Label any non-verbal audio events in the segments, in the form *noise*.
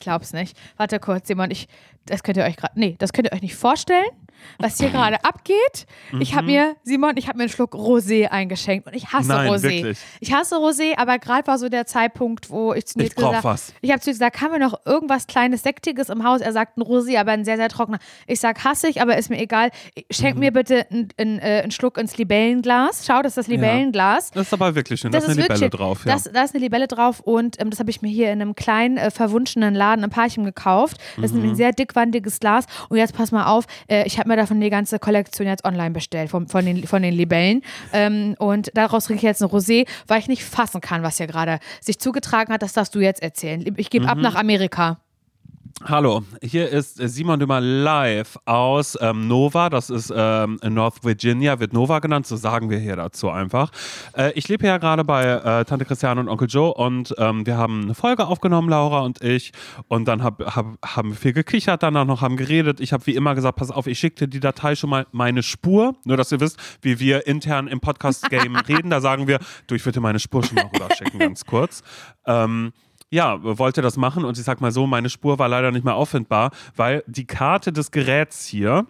Ich glaub's nicht. Warte kurz, Simon, ich, das könnt ihr euch gerade, nee, das könnt ihr euch nicht vorstellen, was hier gerade abgeht. Ich habe mir, Simon, ich habe mir einen Schluck Rosé eingeschenkt und ich hasse Nein, Rosé. wirklich? Ich hasse Rosé, aber gerade war so der Zeitpunkt, wo ich zu Nils Ich gesagt was. ich habe zu ihm gesagt, haben wir noch irgendwas kleines Sektiges im Haus? Er sagt ein Rosé, aber ein sehr, sehr trockener. Ich sag, hasse ich, aber ist mir egal. Schenk Mhm. mir bitte einen ein, äh, einen Schluck ins Libellenglas. Schau, das ist das Libellenglas. Das ist aber wirklich schön. Da ist eine Libelle wirklich- drauf. Ja. Das, da ist eine Libelle drauf und ähm, das habe ich mir hier in einem kleinen, äh, verwunschenen Laden im Parchim gekauft. Das ist Mhm. nämlich ein sehr dickwandiges Glas. Und jetzt pass mal auf, äh, ich habe mir davon die ganze Kollektion jetzt online bestellt, von, von, den, von den Libellen. Ähm, und daraus trinke ich jetzt ein Rosé, weil ich nicht fassen kann, was hier gerade sich zugetragen hat. Das darfst du jetzt erzählen. Ich gebe ab Mhm. nach Amerika. Hallo, hier ist Simon Dümmer live aus ähm, Nova. Das ist ähm, in North Virginia, wird Nova genannt, so sagen wir hier dazu einfach. Äh, ich lebe ja gerade bei äh, Tante Christiane und Onkel Joe und ähm, wir haben eine Folge aufgenommen, Laura und ich. Und dann hab, hab, haben wir viel gekichert, danach noch haben geredet. Ich habe wie immer gesagt, pass auf, ich schicke dir die Datei schon mal meine Spur. Nur, dass ihr wisst, wie wir intern im Podcast-Game *laughs* reden. Da sagen wir, du, ich würde dir meine Spur schon mal rüberschicken, ganz kurz. Ähm, ja, wollte das machen und ich sag mal so, meine Spur war leider nicht mehr auffindbar, weil die Karte des Geräts hier,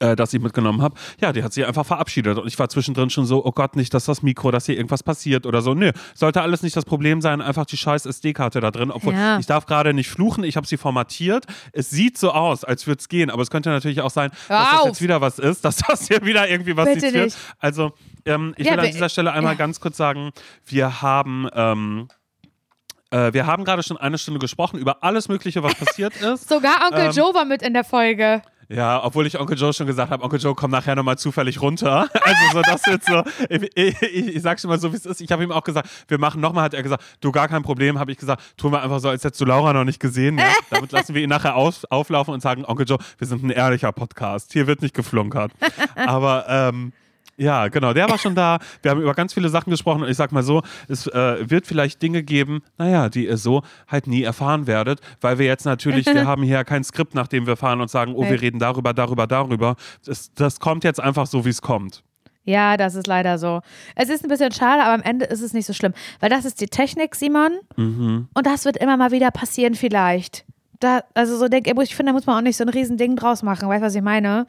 äh, das ich mitgenommen habe, ja, die hat sich einfach verabschiedet und ich war zwischendrin schon so, oh Gott, nicht, dass das Mikro, dass hier irgendwas passiert oder so. Nö, sollte alles nicht das Problem sein, einfach die scheiß SD-Karte da drin, obwohl Ja. ich darf gerade nicht fluchen, ich habe sie formatiert. Es sieht so aus, als würde es gehen, aber es könnte natürlich auch sein, Hör dass das auf! jetzt wieder was ist, *laughs* dass das hier wieder irgendwie was Bitte nicht. Also, ähm, ich Ja, will an dieser Stelle einmal ja. ganz kurz sagen, wir haben ähm, äh, wir haben gerade schon eine Stunde gesprochen über alles Mögliche, was passiert *laughs* ist. Sogar Onkel Ähm, Joe war mit in der Folge. Ja, obwohl ich Onkel Joe schon gesagt habe, Onkel Joe, komm nachher nochmal zufällig runter. *laughs* Also so, das wird so, ich, ich, ich, ich sag schon mal so, wie es ist. Ich habe ihm auch gesagt, wir machen nochmal, hat er gesagt, du, gar kein Problem, habe ich gesagt, tun wir einfach so, als hättest du Laura noch nicht gesehen. Ja? *laughs* Damit lassen wir ihn nachher auf, auflaufen und sagen, Onkel Joe, wir sind ein ehrlicher Podcast. Hier wird nicht geflunkert. Aber, ähm, ja, genau, der war schon da. Wir haben über ganz viele Sachen gesprochen und ich sag mal so, es äh, wird vielleicht Dinge geben, naja, die ihr so halt nie erfahren werdet, weil wir jetzt natürlich, wir *laughs* haben hier kein Skript, nach dem wir fahren und sagen, oh, wir reden darüber, darüber, darüber. Das, das kommt jetzt einfach so, wie es kommt. Ja, das ist leider so. Es ist ein bisschen schade, aber am Ende ist es nicht so schlimm. Weil das ist die Technik, Simon. Mhm. Und das wird immer mal wieder passieren, vielleicht. Da, also so denke ich, finde, da muss man auch nicht so ein riesen Ding draus machen. Weißt du, was ich meine?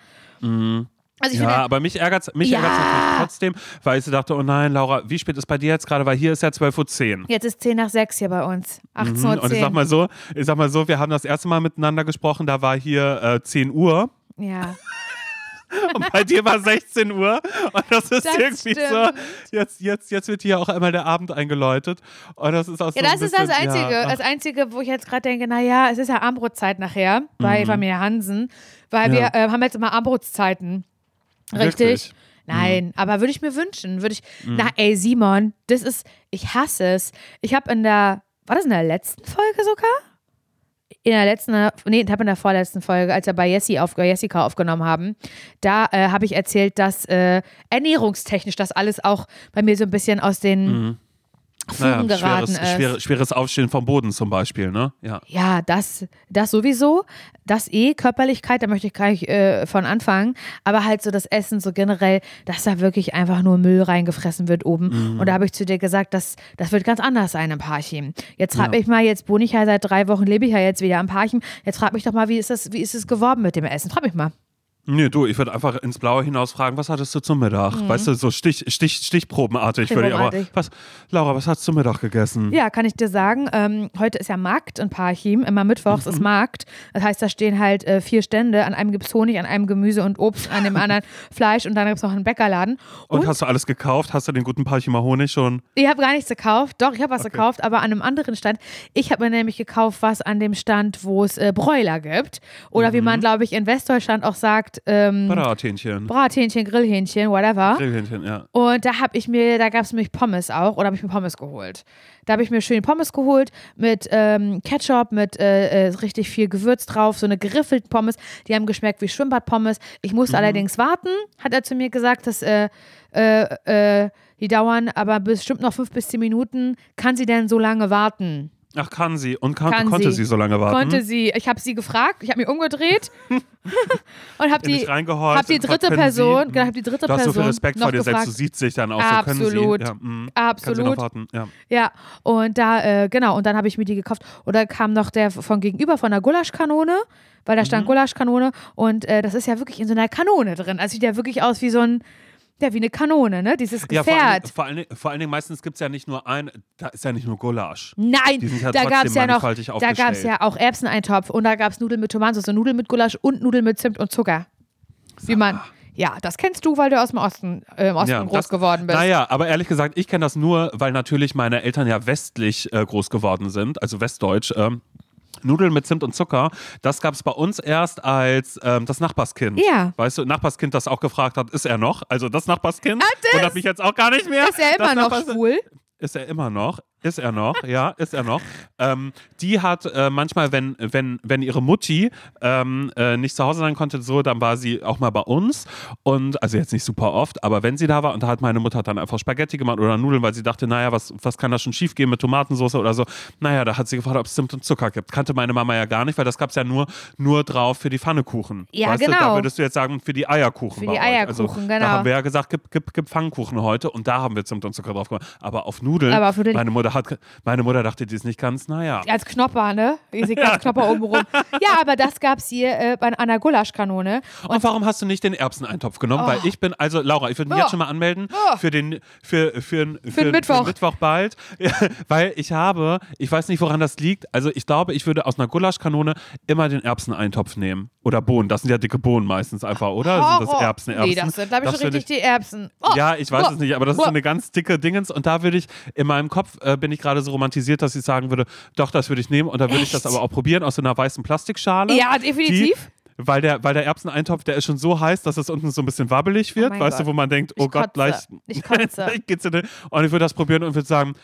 Also Mhm. Ja, finde, aber mich ärgert es mich Ja. ärgert's natürlich trotzdem, weil ich so dachte, oh nein, Laura, wie spät ist bei dir jetzt gerade? Weil hier ist ja 12.10 Uhr. jetzt ist 10 nach 6 hier bei uns. 18.10 Uhr. Mhm. Und ich sag mal so, ich sag mal so, wir haben das erste Mal miteinander gesprochen, da war hier äh, 10 Uhr. ja. *laughs* *laughs* Und bei dir war 16 Uhr. Und das ist Das irgendwie stimmt. so. Jetzt, jetzt, jetzt wird hier auch einmal der Abend eingeläutet. Und das ist auch so Ja, das ist bisschen, das Einzige. Ja, das Einzige, wo ich jetzt gerade denke, naja, es ist ja Armbrotzeit nachher bei Familie Hansen, weil Mhm. Ja. wir äh, haben jetzt immer Armbrotszeiten. Richtig? Wirklich? Nein, aber würde ich mir wünschen, würde ich. Na, ey, Simon, das ist, ich hasse es. Ich habe in der, war das in der letzten Folge sogar? In der letzten, nee, ich habe in der vorletzten Folge, als wir bei Jessie auf, Jessica aufgenommen haben, da äh, habe ich erzählt, dass äh, ernährungstechnisch das alles auch bei mir so ein bisschen aus den Fugen naja, geraten schweres, ist. schwere, schweres Aufstehen vom Boden zum Beispiel, ne? Ja. Ja, das, das sowieso. Das eh, Körperlichkeit, da möchte ich gleich äh, von anfangen. Aber halt so das Essen, so generell, dass da wirklich einfach nur Müll reingefressen wird oben. Mhm. Und da habe ich zu dir gesagt, das, das wird ganz anders sein im Parchim. Jetzt frag Ja. mich mal, jetzt wohne ich ja seit drei Wochen, lebe ich ja jetzt wieder am Parchim. Jetzt frag mich doch mal, wie ist das, wie ist es geworden mit dem Essen? Frag mich mal. Nee, du, ich würde einfach ins Blaue hinaus fragen, was hattest du zum Mittag? Weißt du, so Stich, Stich, Stichprobenartig würde ich aber. Was, Laura, was hast du zum Mittag gegessen? Ja, kann ich dir sagen. Ähm, heute ist ja Markt in Parchim. Immer mittwochs Mhm. ist Markt. Das heißt, da stehen halt äh, vier Stände. An einem gibt es Honig, an einem Gemüse und Obst, an dem anderen *laughs* Fleisch und dann gibt es noch einen Bäckerladen. Und, Und, hast du alles gekauft? Hast du den guten Parchimer Honig schon? ich habe gar nichts gekauft. Doch, ich habe was Okay. gekauft, aber an einem anderen Stand. Ich habe mir nämlich gekauft, was an dem Stand, wo es äh, Bräuler gibt. Oder Mhm. wie man, glaube ich, in Westdeutschland auch sagt, ähm, Brathähnchen. Brathähnchen, Grillhähnchen, whatever. Grillhähnchen, ja. Und da habe ich mir, da gab es nämlich Pommes auch, oder habe ich mir Pommes geholt. Da habe ich mir schön Pommes geholt mit ähm, Ketchup, mit äh, äh, richtig viel Gewürz drauf, so eine geriffelte Pommes. Die haben geschmeckt wie Schwimmbadpommes. Ich musste allerdings warten, hat er zu mir gesagt, dass äh, äh, äh, die dauern aber bestimmt noch fünf bis zehn Minuten. Kann sie denn so lange warten? Ach, kann sie. Und kann, Kann konnte sie. sie. so lange warten? Konnte sie, ich habe sie gefragt, ich habe mich umgedreht *laughs* und habe die, hab die dritte Person, Sie, genau, hab die dritte Du hast so Person viel Respekt vor dir selbst, gefragt. du siehst dich dann auch so, können Absolut. sie. Ja, mm. Kann sie Absolut. Ja. Ja, und da, äh, genau, und dann habe ich mir die gekauft. Und dann kam noch der von gegenüber von der Gulaschkanone, weil da Mhm. stand Gulaschkanone und äh, das ist ja wirklich in so einer Kanone drin. Also sieht ja wirklich aus wie so ein, ja, wie eine Kanone, ne? Dieses Ja, vor allen, Gefährt. Vor, allen, Dingen- vor allen Dingen meistens gibt es ja nicht nur ein, da ist ja nicht nur Gulasch. Nein, ja da gab es ja noch, da gab es ja auch Erbseneintopf und da gab es Nudeln mit Tomatensauce, Nudeln mit Gulasch und Nudeln mit Zimt und Zucker. Wie man, ja, das kennst du, weil du aus dem Osten, äh, im Osten Ja, groß das- geworden bist. Naja, aber ehrlich gesagt, ich kenne das nur, weil natürlich meine Eltern ja westlich äh, groß geworden sind, also westdeutsch. Ähm, Nudeln mit Zimt und Zucker, das gab es bei uns erst als ähm, das Nachbarskind. Ja. Weißt du, Nachbarskind, das auch gefragt hat, ist er noch? Also das Nachbarskind das- wundert mich jetzt auch gar nicht mehr. ist Das immer noch schwul. Ist er immer noch? Ist er noch? Ja, ist er noch. Ähm, die hat äh, manchmal, wenn, wenn, wenn ihre Mutti ähm, äh, nicht zu Hause sein konnte, so, dann war sie auch mal bei uns. Und, also jetzt nicht super oft, aber wenn sie da war und da hat meine Mutter dann einfach Spaghetti gemacht oder Nudeln, weil sie dachte, naja, was, was kann da schon schief gehen mit Tomatensauce oder so. Naja, da hat sie gefragt, ob es Zimt und Zucker gibt. Kannte meine Mama ja gar nicht, weil das gab es ja nur, nur drauf für die Pfannekuchen. Ja, weißt Du, da genau. würdest du jetzt sagen, für die Eierkuchen. Für die. Eierkuchen, also, genau. Da haben wir ja gesagt, gib, gib, gib Pfannkuchen heute und da haben wir Zimt und Zucker drauf gemacht. Aber auf Nudeln, Aber auf Nudeln- meine Mutter hat, meine Mutter dachte, die ist nicht ganz, naja. Als Knopper, ne? Ihr seht als Knopper oben rum. Ja, aber das gab's hier äh, bei einer Gulaschkanone. Und warum hast du nicht den Erbseneintopf genommen? Weil ich bin, also Laura, ich würde mich Oh. jetzt schon mal anmelden Oh. für den, für, für, für, den Mittwoch. Mittwoch bald. Weil ich habe, ich weiß nicht, woran das liegt. Also ich glaube, ich würde aus einer Gulaschkanone immer den Erbseneintopf nehmen. Oder Bohnen. Das sind ja dicke Bohnen meistens einfach, oder? Sind das Horror. Erbsen, Erbsen? Nee, das sind, glaube ich, schon richtig die Erbsen. Oh. Ja, ich weiß Boah. es nicht, aber das ist so Boah. eine ganz dicke Dingens und da würde ich, in meinem Kopf äh, bin ich gerade so romantisiert, dass ich sagen würde, doch, das würde ich nehmen und dann würde ich das aber auch probieren aus so einer weißen Plastikschale. Ja, definitiv. Die, weil der, weil der Erbseneintopf, der ist schon so heiß, dass es unten so ein bisschen wabbelig wird, mein weißt du, Gott. wo man denkt, oh Ich Gott, gleich, Ich gleich *laughs* geht's in den, und ich würde das probieren und würde sagen,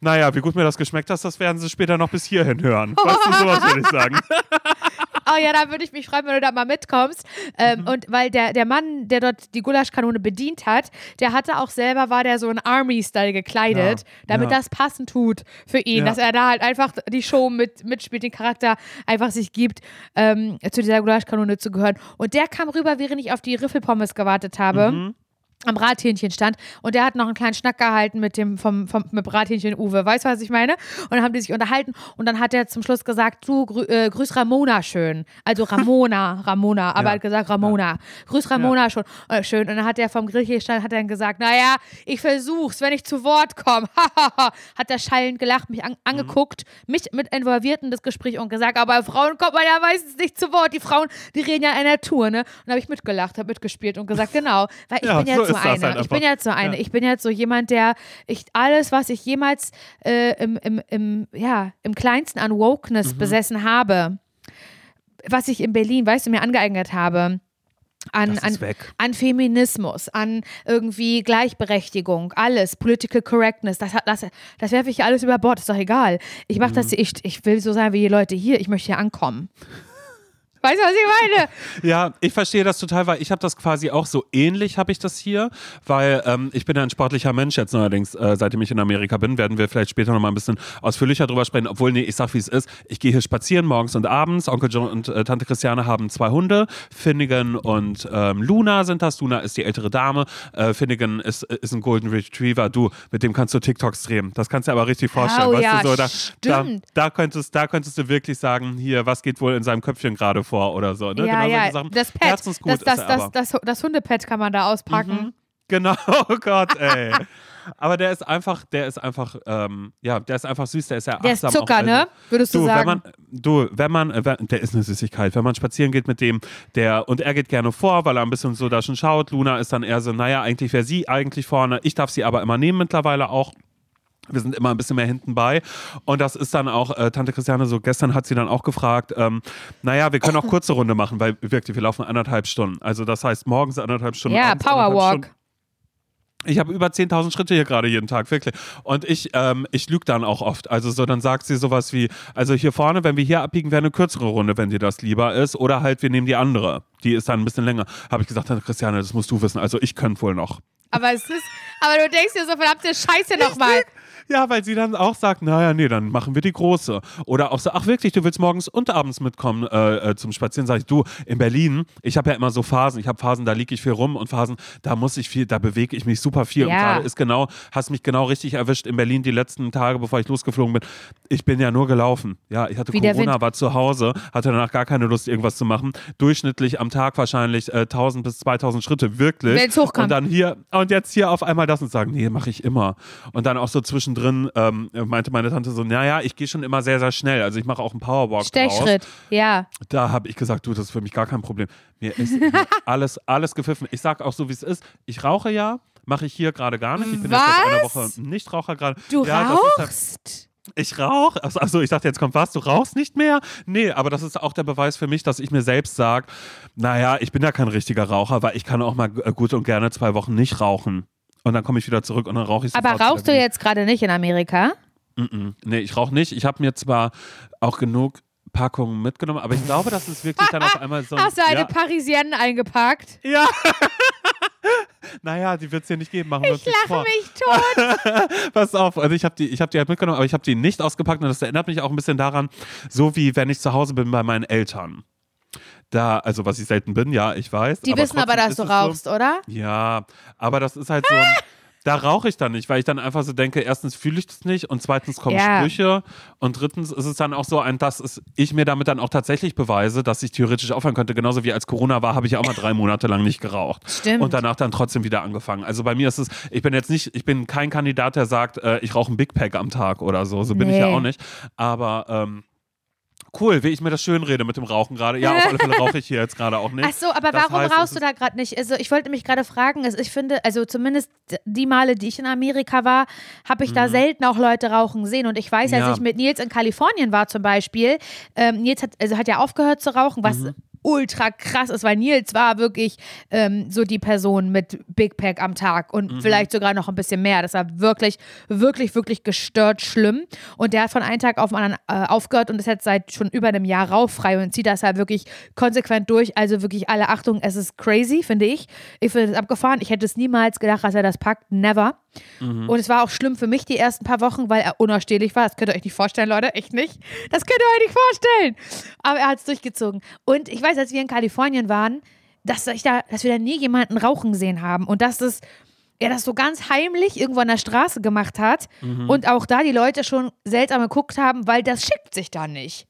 naja, wie gut mir das geschmeckt hat, das werden sie später noch bis hierhin hören. Weißt du, sowas würde ich sagen. *laughs* Oh ja, da würde ich mich freuen, wenn du da mal mitkommst. Ähm, Mhm. Und weil der, der Mann, der dort die Gulaschkanone bedient hat, der hatte auch selber, war der so in Army-Style gekleidet, Ja, damit ja. das passend tut für ihn, Ja. dass er da halt einfach die Show mit, mitspielt, den Charakter einfach sich gibt, ähm, zu dieser Gulaschkanone zu gehören. Und der kam rüber, während ich auf die Riffelpommes gewartet habe. Mhm. Am Brathähnchen stand und der hat noch einen kleinen Schnack gehalten mit dem vom, vom mit Brathähnchen Uwe, weißt du, was ich meine? Und dann haben die sich unterhalten und dann hat er zum Schluss gesagt, du grü äh, grüß Ramona schön. Also Ramona, *laughs* Ramona, aber Ja. er hat gesagt Ramona. Grüß Ramona schon äh, schön und dann hat er vom Grill hier stand, hat er dann gesagt, naja, ich versuch's, wenn ich zu Wort komme. *laughs* hat er schallend gelacht, mich an angeguckt, mich mit involviert in das Gespräch und gesagt, aber Frauen kommt man ja meistens nicht zu Wort. Die Frauen, die reden ja in der Tour, ne? Und dann habe ich mitgelacht, habe mitgespielt und gesagt, genau, weil ich Ja, bin so jetzt ist so eine. halt ich bin jetzt so eine. Ja. Ich bin jetzt so jemand, der ich alles, was ich jemals äh, im, im, im, ja, im kleinsten an Mhm. Wokeness besessen habe, was ich in Berlin, weißt du, mir angeeignet habe. An, an, an Feminismus, an irgendwie Gleichberechtigung, alles, Political Correctness, das, das, das werfe ich hier alles über Bord, ist doch egal. Ich mache Mhm. das, ich, ich will so sein wie die Leute hier, ich möchte hier ankommen. Weißt du, was ich meine? *laughs* Ja, ich verstehe das total, weil ich habe das quasi auch so ähnlich habe ich das hier, weil ähm, ich bin ja ein sportlicher Mensch jetzt neuerdings, äh, seitdem ich in Amerika bin, werden wir vielleicht später noch mal ein bisschen ausführlicher drüber sprechen, obwohl, nee, ich sag wie es ist, ich gehe hier spazieren morgens und abends, Onkel John und äh, Tante Christiane haben zwei Hunde, Finnegan und ähm, Luna sind das, Luna ist die ältere Dame, äh, Finnegan ist, ist ein Golden Retriever, du, mit dem kannst du TikToks drehen, das kannst du dir aber richtig vorstellen, Oh weißt ja, du, so, da, da, da, könntest, da könntest du wirklich sagen, hier, was geht wohl in seinem Köpfchen gerade vor oder so, ne? ja, Genau ja, Sachen. das Herzensgut das, das, ist das. Mhm. das, das, Hundepad kann man da auspacken. Genau, *laughs* oh Gott, ey. Aber der ist einfach, der ist einfach, ähm, ja, der ist einfach süß, der ist ja Der ist Zucker, auch, ne? Würdest du, Du, wenn sagen? man, du, wenn man, wenn, der ist eine Süßigkeit. Wenn man spazieren geht mit dem, der, und er geht gerne vor, weil er ein bisschen so da schon schaut. Luna ist dann eher so, naja, eigentlich wäre sie eigentlich vorne. Ich darf sie aber immer nehmen mittlerweile auch. Wir sind immer ein bisschen mehr hinten bei. Und das ist dann auch, äh, Tante Christiane, so gestern hat sie dann auch gefragt, ähm, naja, wir können auch kurze Runde machen, weil wirklich, wir laufen anderthalb Stunden. Also das heißt morgens anderthalb Stunden. ja, Powerwalk. Ich habe über 10.000 Schritte hier gerade jeden Tag, wirklich. Und ich, ähm, ich lüge dann auch oft. Also so, dann sagt sie sowas wie, also hier vorne, wenn wir hier abbiegen, wäre eine kürzere Runde, wenn dir das lieber ist. Oder halt, wir nehmen die andere. Die ist dann ein bisschen länger. Habe ich gesagt, Tante Christiane, das musst du wissen. Also ich könnte wohl noch. Aber es ist, aber du denkst dir so verdammte Scheiße nochmal. Ja, weil sie dann auch sagt, naja, nee, dann machen wir die große. Oder auch so, ach wirklich, du willst morgens und abends mitkommen äh, äh, zum Spazieren. Sag ich, du, in Berlin, ich habe ja immer so Phasen. Ich habe Phasen, da liege ich viel rum und Phasen, da muss ich viel, da bewege ich mich super viel. Und Ja. gerade ist genau, hast mich genau richtig erwischt in Berlin die letzten Tage, bevor ich losgeflogen bin. Ich bin ja nur gelaufen. Ja, ich hatte Wie Corona, war zu Hause, hatte danach gar keine Lust, irgendwas zu machen. Durchschnittlich am Tag wahrscheinlich äh, 1000 bis 2000 Schritte, wirklich. Wenn's hochkommt. Und dann hier, und jetzt hier auf einmal das und sagen, nee, mache ich immer. Und dann auch so zwischendrin ähm, meinte meine Tante so, naja, ich gehe schon immer sehr, sehr schnell. Also ich mache auch einen Powerwalk draus. Stechschritt, ja. Da habe ich gesagt, du, das ist für mich gar kein Problem. Mir ist *laughs* alles, alles gepfiffen. Ich sage auch so, wie es ist. Ich rauche ja, mache ich hier gerade gar nicht. Ich bin jetzt seit einer Was? Woche Nichtraucher gerade. Du ja, rauchst? ich rauche. Achso, ich dachte, jetzt kommt was. Du rauchst nicht mehr? Nee, aber das ist auch der Beweis für mich, dass ich mir selbst sage, naja, ich bin ja kein richtiger Raucher, weil ich kann auch mal äh, gut und gerne zwei Wochen nicht rauchen. Und dann komme ich wieder zurück und dann rauche ich Aber rauchst du jetzt gerade nicht in Amerika? Mm-mm. Nee, ich rauche nicht. Ich habe mir zwar auch genug Packungen mitgenommen, aber ich glaube, das ist wirklich dann auf *laughs* einmal so. ein- Hast du eine ja, Parisienne eingepackt? ja. *laughs* naja, die wird es hier nicht geben. Machen wir Ich lache mich tot. *laughs* Pass auf, also ich habe die, ich hab die halt mitgenommen, aber ich habe die nicht ausgepackt und das erinnert mich auch ein bisschen daran, so wie wenn ich zu Hause bin bei meinen Eltern. Da, also was ich selten bin, ja, ich weiß. Die wissen aber, dass du rauchst, oder? So, ja, aber das ist halt so ein, *laughs* Da rauche ich dann nicht, weil ich dann einfach so denke, erstens fühle ich das nicht und zweitens kommen Ja. Sprüche und drittens ist es dann auch so ein, dass ich mir damit dann auch tatsächlich beweise, dass ich theoretisch aufhören könnte. Genauso wie als Corona war, habe ich ja auch mal drei Monate lang nicht geraucht. Stimmt. Und danach dann trotzdem wieder angefangen. Also bei mir ist es, ich bin jetzt nicht, ich bin kein Kandidat, der sagt, äh, ich rauche ein Big Pack am Tag oder so. So bin ich ja Nee. auch nicht. Aber ähm, cool, wie ich mir das schön rede mit dem Rauchen gerade. Ja, auf alle Fälle rauche ich hier jetzt gerade auch nicht. Ach so, aber Das warum heißt, rauchst du da gerade nicht? Also ich wollte mich gerade fragen, also ich finde, also zumindest die Male, die ich in Amerika war, habe ich da selten auch Leute rauchen sehen. Und ich weiß, als Mhm. Ja. ich mit Nils in Kalifornien war zum Beispiel, ähm, Nils hat, also hat ja aufgehört zu rauchen, was Mhm. Ultra krass ist, weil Nils war wirklich ähm, so die Person mit Big Pack am Tag und Mhm. vielleicht sogar noch ein bisschen mehr. Das war wirklich, wirklich, wirklich gestört schlimm. Und der hat von einem Tag auf den anderen äh, aufgehört und ist jetzt seit schon über einem Jahr rauffrei und zieht das halt wirklich konsequent durch. Also wirklich alle Achtung, es ist crazy, finde ich. Ich finde es abgefahren. Ich hätte es niemals gedacht, dass er das packt. Never. Und es war auch schlimm für mich die ersten paar Wochen, weil er unausstehlich war. Das könnt ihr euch nicht vorstellen, Leute. Echt nicht. Das könnt ihr euch nicht vorstellen. Aber er hat es durchgezogen. Und ich weiß, als wir in Kalifornien waren, dass, ich da, dass wir da nie jemanden rauchen gesehen haben. Und dass das er das so ganz heimlich irgendwo an der Straße gemacht hat und auch da die Leute schon seltsam geguckt haben, weil das schickt sich da nicht.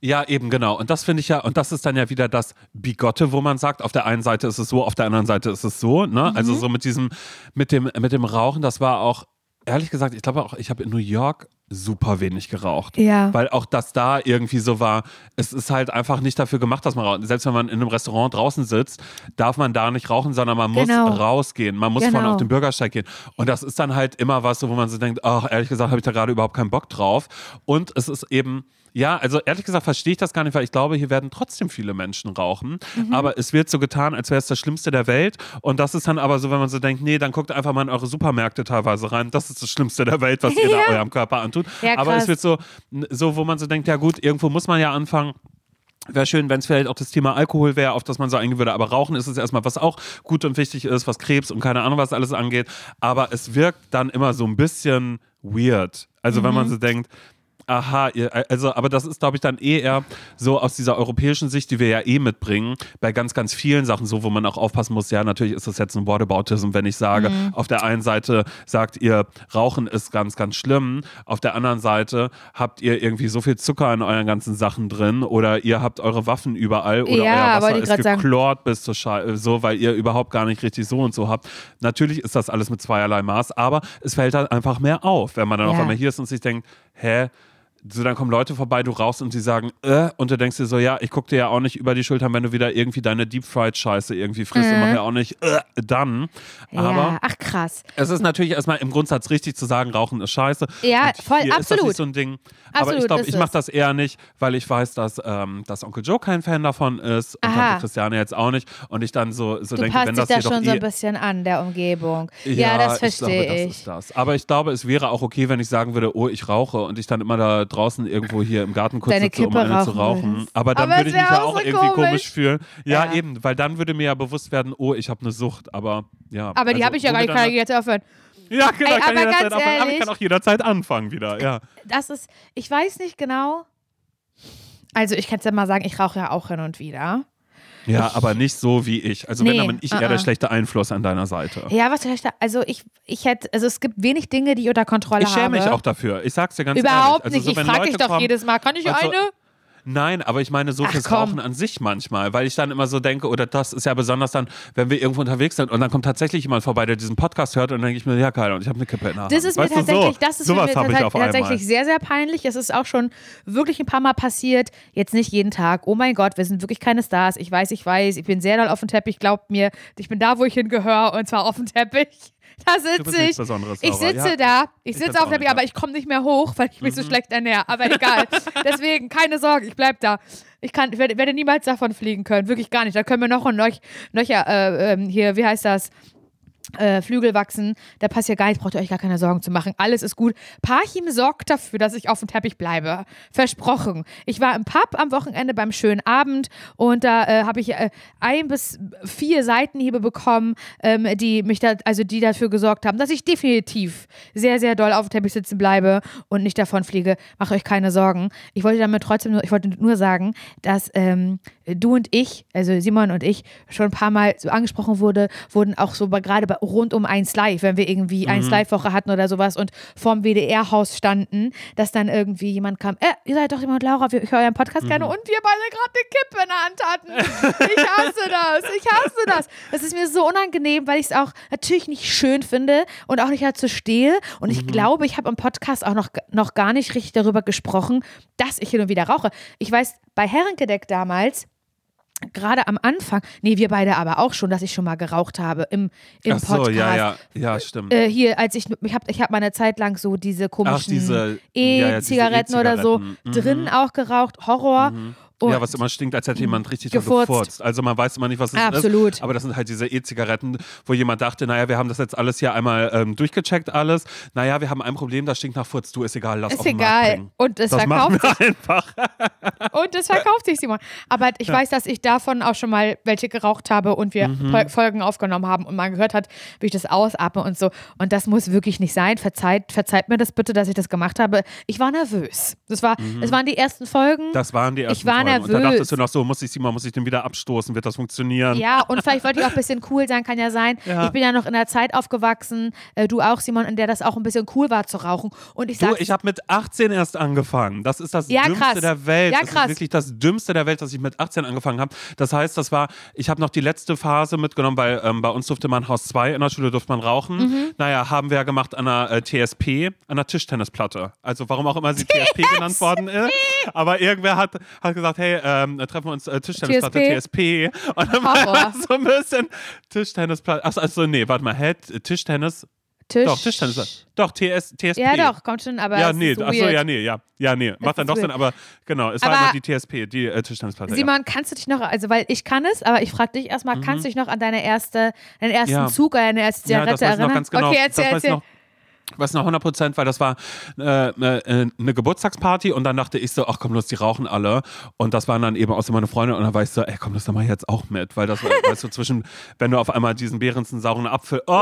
Ja, eben genau. Und das finde ich ja, und das ist dann ja wieder das Bigotte, wo man sagt, auf der einen Seite ist es so, auf der anderen Seite ist es so. Ne? Mhm. Also so mit diesem, mit dem, mit dem Rauchen, das war auch, ehrlich gesagt, ich glaube auch, ich habe in New York super wenig geraucht. Ja. Weil auch das da irgendwie so war, es ist halt einfach nicht dafür gemacht, dass man raucht. Selbst wenn man in einem Restaurant draußen sitzt, darf man da nicht rauchen, sondern man muss Genau. rausgehen. Man muss Genau. vorne auf den Bürgersteig gehen. Und das ist dann halt immer was, wo man so denkt, ach, ehrlich gesagt, habe ich da gerade überhaupt keinen Bock drauf. Und es ist eben, ja, also ehrlich gesagt verstehe ich das gar nicht, weil ich glaube, hier werden trotzdem viele Menschen rauchen. Mhm. Aber es wird so getan, als wäre es das Schlimmste der Welt. Und das ist dann aber so, wenn man so denkt, nee, dann guckt einfach mal in eure Supermärkte teilweise rein. Das ist das Schlimmste der Welt, was ihr da *laughs* Ja. eurem Körper antut. Ja, aber es wird so, so, wo man so denkt, ja gut, irgendwo muss man ja anfangen. Wäre schön, wenn es vielleicht auch das Thema Alkohol wäre, auf das man so eingehen würde. Aber Rauchen ist es erstmal, was auch gut und wichtig ist, was Krebs und keine Ahnung, was alles angeht. Aber es wirkt dann immer so ein bisschen weird. Also wenn Mhm. man so denkt, aha, ihr, also, aber das ist, glaube ich, dann eh eher so aus dieser europäischen Sicht, die wir ja eh mitbringen, bei ganz, ganz vielen Sachen so, wo man auch aufpassen muss, ja, natürlich ist das jetzt ein Whataboutism, wenn ich sage, Mhm. auf der einen Seite sagt ihr, Rauchen ist ganz, ganz schlimm, auf der anderen Seite habt ihr irgendwie so viel Zucker in euren ganzen Sachen drin oder ihr habt eure Waffen überall oder Ja, euer Wasser ist sagen. geklort bis zur Schei so, weil ihr überhaupt gar nicht richtig so und so habt. Natürlich ist das alles mit zweierlei Maß, aber es fällt halt einfach mehr auf, wenn man dann auf Ja. einmal hier ist und sich denkt, hä, so dann kommen Leute vorbei, du rauchst und sie sagen, äh, und du denkst dir so, ja, ich guck dir ja auch nicht über die Schultern, wenn du wieder irgendwie deine Deep Fried Scheiße irgendwie frisst und mach ja auch nicht, äh, dann. Aber Mhm. ja, ach krass. es ist natürlich erstmal im Grundsatz richtig zu sagen, Rauchen ist scheiße. Ja, voll, Ist das absolut. nicht so ein Ding. Aber Absolut ich glaube, ist ich mache das eher nicht, weil ich weiß, dass, ähm, dass Onkel Joe kein Fan davon ist und Aha. Tante Christiane jetzt auch nicht. Und ich dann so, so Du denke, passt wenn dich das da hier doch schon so eh ein bisschen an, der Umgebung. Ja, das ich glaube, verstehe das ich. ist das. Aber ich glaube, es wäre auch okay, wenn ich sagen würde, oh, ich rauche und ich dann immer da draußen irgendwo hier im Garten kurz Deine sitze, um eine zu rauchen würdest. Aber dann Aber würde ich mich ja auch so irgendwie komisch, komisch. fühlen. Ja, Ja. eben, weil dann würde mir ja bewusst werden, oh, ich habe eine Sucht. Aber ja. Aber die also habe ich ja gar nicht, kann ich jetzt aufhören. Ja, genau, Ey, kann aber jederzeit ganz anfangen, aber ich kann auch jederzeit anfangen wieder, ja. Das ist, ich weiß nicht genau. Also ich kann es ja mal sagen, ich rauche ja auch hin und wieder. Ja, aber nicht so wie ich. Also wenn, Nee, dann bin ich eher uh-uh. der schlechte Einfluss an deiner Seite. Ja, was ich da? Also ich, ich hätte, also es gibt wenig Dinge, die ich unter Kontrolle Ich schäme habe. mich auch dafür. Ich sag's dir ganz Überhaupt ehrlich. Also nicht. so, ich wenn frage dich doch kommen, jedes Mal, kann ich und so- eine? Nein, aber ich meine so Ach, fürs komm. Rauchen an sich manchmal, weil ich dann immer so denke, oder das ist ja besonders dann, wenn wir irgendwo unterwegs sind und dann kommt tatsächlich jemand vorbei, der diesen Podcast hört und dann denke ich mir, ja geil, und ich habe eine Kippe in der Hand. Das ist mir weißt du, tatsächlich, so, das ist mir habe ich tats- tatsächlich sehr, sehr peinlich. Es ist auch schon wirklich ein paar Mal passiert. Jetzt nicht jeden Tag. Oh mein Gott, wir sind wirklich keine Stars. Ich weiß, ich weiß. Ich bin sehr doll auf dem Teppich. Glaubt mir, ich bin da, wo ich hingehöre und zwar auf dem Teppich. Da sitze ich. Ich sitze ja. da. Ich sitze auf Teppich, nicht, aber ich komme nicht mehr hoch, weil ich mich so schlecht ernähre. Aber egal. *laughs* Deswegen, keine Sorge, ich bleib da. Ich kann, ich werde, werde niemals davon fliegen können. Wirklich gar nicht. Da können wir noch und noch, noch äh, ähm, hier, wie heißt das? Äh, Flügel wachsen, da passiert gar nichts, braucht ihr euch gar keine Sorgen zu machen. Alles ist gut. Parchim sorgt dafür, dass ich auf dem Teppich bleibe. Versprochen. Ich war im Pub am Wochenende beim schönen Abend und da äh, habe ich äh, ein bis vier Seitenhiebe bekommen, ähm, die mich da, also die dafür gesorgt haben, dass ich definitiv sehr, sehr doll auf dem Teppich sitzen bleibe und nicht davon fliege. Macht euch keine Sorgen. Ich wollte damit trotzdem nur, ich wollte nur sagen, dass ähm, du und ich, also Simon und ich, schon ein paar Mal so angesprochen wurde, wurden auch so gerade bei, rund um 1 Live, wenn wir irgendwie 1 Live-Woche hatten oder sowas und vorm WDR-Haus standen, dass dann irgendwie jemand kam, äh, ihr seid doch jemand Laura, wir- ich höre euren Podcast gerne und wir beide gerade eine Kippe in der Hand hatten. Ich hasse das, ich hasse das. Das ist mir so unangenehm, weil ich es auch natürlich nicht schön finde und auch nicht dazu stehe. Und ich glaube, ich habe im Podcast auch noch, noch gar nicht richtig darüber gesprochen, dass ich hin und wieder rauche. Ich weiß, bei Herrengedeck damals, gerade am Anfang, nee, wir beide aber auch schon, dass ich schon mal geraucht habe im, im Ach so, Podcast. ja, ja, ja, stimmt. Äh, hier, als ich, ich habe ich hab mal eine Zeit lang so diese komischen diese- ja, ja, diese E-Zigaretten oder so E-Zigaretten. Mhm. drin auch geraucht, Horror. Und ja, was immer stinkt, als hätte jemand richtig Gefurzt. gefurzt. Also man weiß immer nicht, was es Absolut. ist. Aber das sind halt diese E-Zigaretten, wo jemand dachte, naja, wir haben das jetzt alles hier einmal ähm, durchgecheckt alles. Naja, wir haben ein Problem, das stinkt nach Furz. Du, ist egal, lass ist auf den Markt egal. bringen. Und es Das verkauft sich. einfach. *laughs* Und es verkauft sich, Simon. Aber ich weiß, dass ich davon auch schon mal welche geraucht habe und wir Mhm. Fol- Folgen aufgenommen haben und man gehört hat, wie ich das ausatme und so. Und das muss wirklich nicht sein. Verzeiht, verzeiht mir das bitte, dass ich das gemacht habe. Ich war nervös. Das war, es waren die ersten Folgen. Mhm. Das waren die ersten Ich war Folgen. Und da nervös. dachtest du noch so, muss ich Simon, muss ich den wieder abstoßen? Wird das funktionieren? Ja, und vielleicht wollte ich auch ein bisschen cool sein, kann ja sein. Ja. Ich bin ja noch in der Zeit aufgewachsen, äh, du auch, Simon, in der das auch ein bisschen cool war zu rauchen. Und ich Du, sag, ich habe mit 18 erst angefangen. Das ist das Ja, Dümmste krass. der Welt. Ja, das krass. ist wirklich das Dümmste der Welt, dass ich mit 18 angefangen habe. Das heißt, das war, ich habe noch die letzte Phase mitgenommen, weil ähm, bei uns durfte man Haus 2, in der Schule durfte man rauchen. Mhm. Naja, haben wir ja gemacht an der äh, TSP, an der Tischtennisplatte. Also warum auch immer sie TSP genannt worden ist. Aber irgendwer hat, hat gesagt, hey, ähm, treffen wir uns äh, Tischtennisplatte TSP. Und dann war Horror. das so ein bisschen Tischtennisplatte. Achso, also nee, warte mal, hä? Tischtennis? Tisch. Doch, Tischtennis. Doch, TS, TSP. Ja, doch, kommt schon, aber. Ja, nee, achso, ja, nee, ja. Ja, nee, macht dann doch Sinn, weird. aber genau, es war Aber- immer die TSP, die äh, Tischtennisplatte. ja. Simon, kannst du dich noch, also weil ich kann es, aber ich frage dich erstmal, kannst du dich noch an deine erste, deinen ersten Mhm. Ja. Zug oder deine erste Ja, das Zigarette weiß ich noch erinnern? ganz genau. Okay, erzähl, das erzähl. noch. Weiß noch 100 Prozent, weil das war äh, äh, eine Geburtstagsparty und dann dachte ich so, ach komm los, die rauchen alle. Und das waren dann eben auch so meine Freunde und dann war ich so, ey komm, das mach ich jetzt auch mit. Weil das, war, *laughs* weißt du, zwischen, wenn du auf einmal diesen Behrensen sauren Apfel, oh,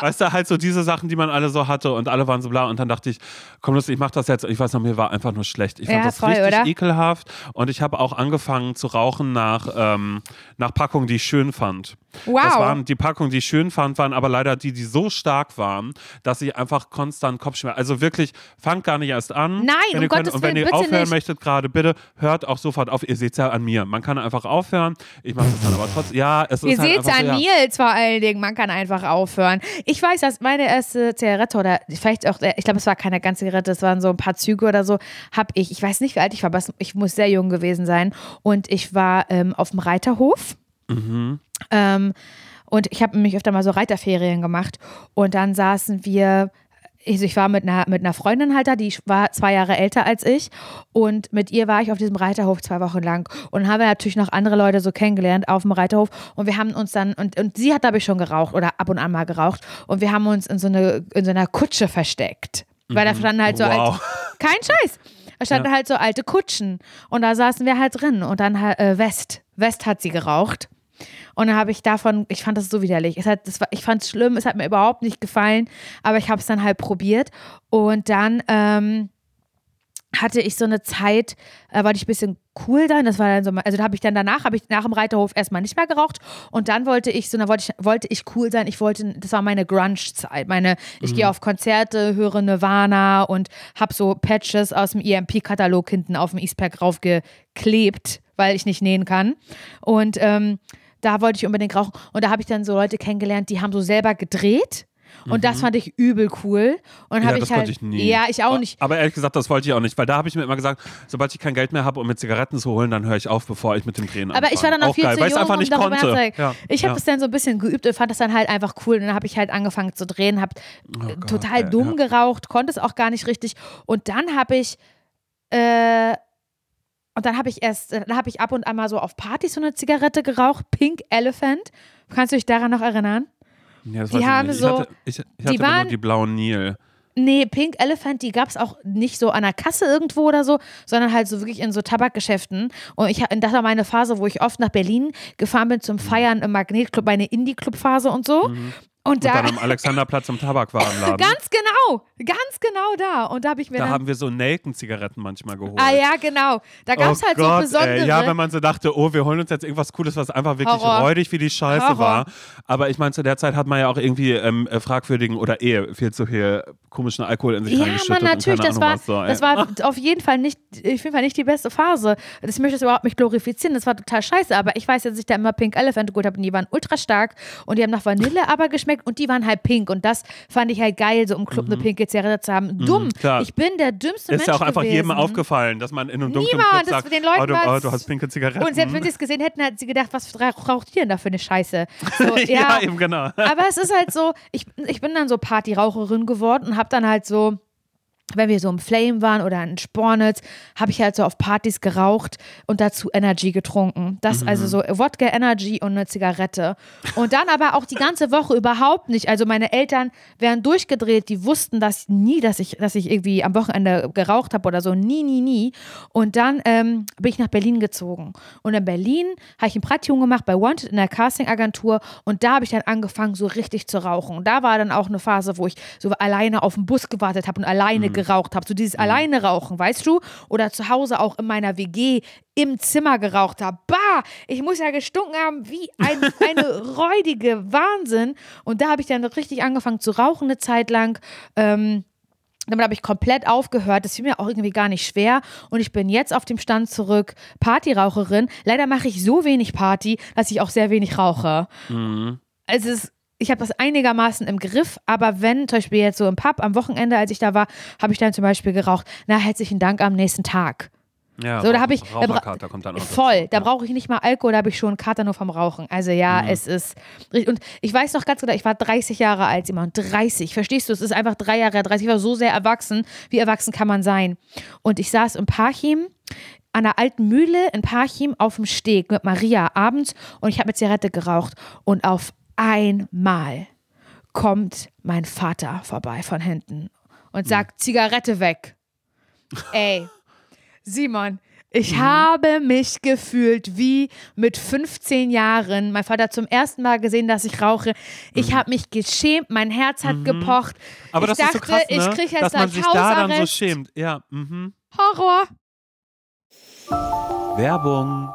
weißt du, halt so diese Sachen, die man alle so hatte und alle waren so bla. Und dann dachte ich, komm los, ich mach das jetzt. Und ich weiß noch, mir war einfach nur schlecht. Ich fand Ja, das voll, richtig oder? ekelhaft und ich habe auch angefangen zu rauchen nach, ähm, nach Packungen, die ich schön fand. Wow. Das waren die Packungen, die ich schön fand, waren aber leider die, die so stark waren, dass ich einfach konstant Kopfschmerzen. Also wirklich, fangt gar nicht erst an. Nein, wenn um ihr könnt. Und wenn Willen, ihr aufhören nicht. möchtet gerade, bitte hört auch sofort auf. Ihr seht es ja an mir. Man kann einfach aufhören. Ich mache es dann aber trotzdem. Ja, es Ihr ist halt seht es an so, ja. Nils vor allen Dingen, man kann einfach aufhören. Ich weiß, dass meine erste Zigarette oder vielleicht auch, ich glaube, es war keine ganze Zigarette, es waren so ein paar Züge oder so, habe ich, ich weiß nicht, wie alt ich war, aber ich muss sehr jung gewesen sein. Und ich war ähm, auf dem Reiterhof. Mhm. Ähm, und ich habe nämlich öfter mal so Reiterferien gemacht. Und dann saßen wir, also ich war mit einer, mit einer Freundin halt da, die war zwei Jahre älter als ich. Und mit ihr war ich auf diesem Reiterhof zwei Wochen lang. Und haben wir natürlich noch andere Leute so kennengelernt auf dem Reiterhof. Und wir haben uns dann, und, und sie hat, glaube ich, schon geraucht oder ab und an mal geraucht. Und wir haben uns in so, eine, in so einer Kutsche versteckt. Weil da standen halt so Mhm. Wow. alte, kein Scheiß. Da standen halt so alte Kutschen. Und da saßen wir halt drin. Und dann äh, West. West hat sie geraucht. Und dann habe ich davon, ich fand das so widerlich. Es hat, das war, ich fand es schlimm, es hat mir überhaupt nicht gefallen, aber ich habe es dann halt probiert. Und dann ähm, hatte ich so eine Zeit, äh, wollte ich ein bisschen cool sein. Das war dann so, also da habe ich dann danach, habe ich nach dem Reiterhof erstmal nicht mehr geraucht und dann wollte ich so, dann wollte ich, wollte ich cool sein. Ich wollte, das war meine Grunge-Zeit. Meine, ich Mhm. gehe auf Konzerte, höre Nirvana und habe so Patches aus dem EMP-Katalog hinten auf dem Eastpack raufgeklebt, weil ich nicht nähen kann. Und ähm, da wollte ich unbedingt rauchen. Und da habe ich dann so Leute kennengelernt, die haben so selber gedreht. Und das fand ich übel cool. Und Mhm. Ja, habe das ich halt. ich nie. Ja, ich auch nicht. Aber ehrlich gesagt, das wollte ich auch nicht, weil da habe ich mir immer gesagt, sobald ich kein Geld mehr habe, um mir Zigaretten zu holen, dann höre ich auf, bevor ich mit dem Drehen Aber ich war dann auch viel geil, zu jung, einfach um nicht darüber konnte. Ja, Ich habe ja. das dann so ein bisschen geübt und fand das dann halt einfach cool. Und dann habe ich halt angefangen zu drehen, habe Gott, total ey, dumm geraucht, konnte es auch gar nicht richtig. Und dann habe ich, äh, und dann habe ich erst, dann habe ich ab und an mal so auf Partys so eine Zigarette geraucht, Pink Elephant. Kannst du dich daran noch erinnern? Ja, das Die ich haben nicht. so- Ich hatte, ich, ich hatte immer waren- nur die blauen Nil. Nee, Pink Elephant, die gab es auch nicht so an der Kasse irgendwo oder so, sondern halt so wirklich in so Tabakgeschäften. Und ich, das war meine Phase, wo ich oft nach Berlin gefahren bin zum Feiern im Magnetclub, meine Indie-Club-Phase und so. Und Und da, dann am Alexanderplatz im Tabakwarenladen. ganz genau, ganz genau da. Und da habe ich mir da dann, haben wir so Nelken-Zigaretten manchmal geholt. ah ja, genau, da gab es oh halt Gott, so besondere. Ey. Ja, wenn man so dachte, oh, wir holen uns jetzt irgendwas Cooles, was einfach wirklich Horror. räudig wie die Scheiße Horror. war. Aber ich meine, zu der Zeit hat man ja auch irgendwie ähm, äh, fragwürdigen oder eh viel zu viel komischen Alkohol in sich ja, reingeschüttet. Mann, natürlich, und das war, Ahnung was, so, das war auf jeden Fall nicht, auf jeden Fall nicht die beste Phase. Ich möchte das überhaupt nicht glorifizieren, das war total scheiße, aber ich weiß, dass ich da immer Pink Elephant geholt habe und die waren ultra stark und die haben nach Vanille aber geschmeckt und die waren halt pink und das fand ich halt geil, so im Club eine pinke Zigarette zu haben. Dumm, Mhm. klar. ich bin der dümmste ist Mensch ja auch einfach gewesen. jedem aufgefallen, dass man in einem dunklen Niemand, Club sagt, den Leuten oh, du, oh, du hast pinke Zigaretten. Und selbst wenn sie es gesehen hätten, hätten sie gedacht, was raucht ihr denn da für eine Scheiße? *laughs* So, ja, eben genau. aber es ist halt so, ich, ich bin dann so Partyraucherin geworden und habe dann halt so, wenn wir so im Flame waren oder in Spornitz, habe ich halt so auf Partys geraucht und dazu Energy getrunken. Das Mhm. also so Wodka Energy und eine Zigarette. Und dann aber auch die ganze Woche überhaupt nicht. Also meine Eltern wären durchgedreht, die wussten das nie, dass ich, dass ich irgendwie am Wochenende geraucht habe oder so. Nie, nie, nie. Und dann ähm, bin ich nach Berlin gezogen. Und in Berlin habe ich ein Praktikum gemacht bei Wanted in der Castingagentur und da habe ich dann angefangen, so richtig zu rauchen. Und da war dann auch eine Phase, wo ich so alleine auf den Bus gewartet habe und alleine geraucht habe. So dieses alleine rauchen, weißt du? Oder zu Hause auch in meiner WG im Zimmer geraucht habe. Bah, ich muss ja gestunken haben wie ein, *laughs* eine räudige Wahnsinn. Und da habe ich dann richtig angefangen zu rauchen eine Zeit lang. Ähm, damit habe ich komplett aufgehört. Das fiel mir auch irgendwie gar nicht schwer. Und ich bin jetzt auf dem Stand zurück, Partyraucherin. Leider mache ich so wenig Party, dass ich auch sehr wenig rauche. Mhm. Es ist, ich habe das einigermaßen im Griff, aber wenn, zum Beispiel jetzt so im Pub am Wochenende, als ich da war, habe ich dann zum Beispiel geraucht, na, herzlichen Dank am nächsten Tag. Ja, So, da habe ich. Da kommt dann auch voll, dazu. da brauche ich nicht mal Alkohol, da habe ich schon einen Kater nur vom Rauchen. Also ja, Mhm. es ist. Und ich weiß noch ganz genau, ich war 30 Jahre alt, Simon. 30. Verstehst du? Es ist einfach drei Jahre 30. Ich war so sehr erwachsen. Wie erwachsen kann man sein? Und ich saß im Parchim an der alten Mühle in Parchim auf dem Steg mit Maria abends und ich habe mit Zigarette geraucht. Und auf einmal kommt mein Vater vorbei von hinten und sagt: Zigarette weg. *laughs* Ey, Simon, ich Mhm. habe mich gefühlt wie mit 15 Jahren. Mein Vater hat zum ersten Mal gesehen, dass ich rauche. Ich habe mich geschämt, mein Herz hat gepocht. Mhm. Aber ich das dachte, ist so krass, ne? ich kriege jetzt dass man sich da dann so schämt. Ja, mhm. Horror. Werbung.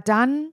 dann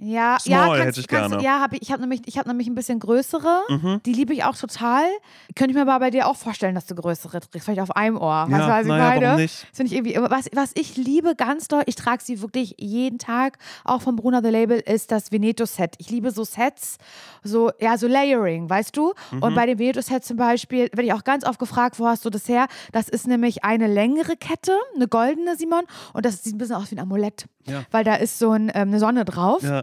Ja, Small ja, hätte ich gerne. Ja, hab ich, ich habe nämlich, ich hab nämlich ein bisschen größere. Mhm. Die liebe ich auch total. Könnte ich mir aber bei dir auch vorstellen, dass du größere trägst. Vielleicht auf einem Ohr. Ja, was ich naja, meine? Das finde ich irgendwie, was, was ich liebe ganz doll, ich trage sie wirklich jeden Tag, auch von Bruna The Label, ist das Veneto-Set. Ich liebe so Sets, so, ja, so Layering, weißt du? Mhm. Und bei dem Veneto-Set zum Beispiel, werde ich auch ganz oft gefragt, wo hast du das her? Das ist nämlich eine längere Kette, eine goldene, Simon, und das sieht ein bisschen aus wie ein Amulett. Ja. Weil da ist so ein, ähm, eine Sonne drauf. Ja.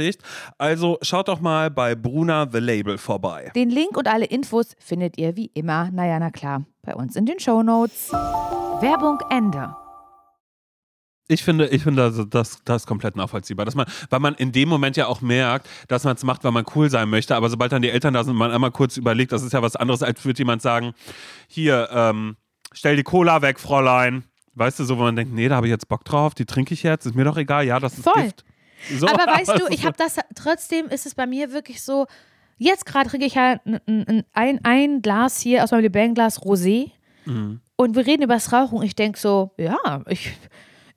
Also schaut doch mal bei Bruna The Label vorbei. Den Link und alle Infos findet ihr wie immer, naja, na klar, bei uns in den Shownotes. Werbung Ende. Ich finde, ich finde also das, das ist komplett nachvollziehbar. Dass man, weil man in dem Moment ja auch merkt, dass man es macht, weil man cool sein möchte. Aber sobald dann die Eltern da sind und man einmal kurz überlegt, das ist ja was anderes, als würde jemand sagen, hier, ähm, stell die Cola weg, Fräulein. Weißt du, so, wo man denkt, nee, da habe ich jetzt Bock drauf, die trinke ich jetzt, ist mir doch egal, ja, das ist Voll. Gift. So, Aber *laughs* weißt du, ich habe das, trotzdem ist es bei mir wirklich so, jetzt gerade trinke ich ja ein, ein, Glas hier aus meinem Libellenglas Rosé Mhm. und wir reden über das Rauchen. Ich denke so, ja, ich,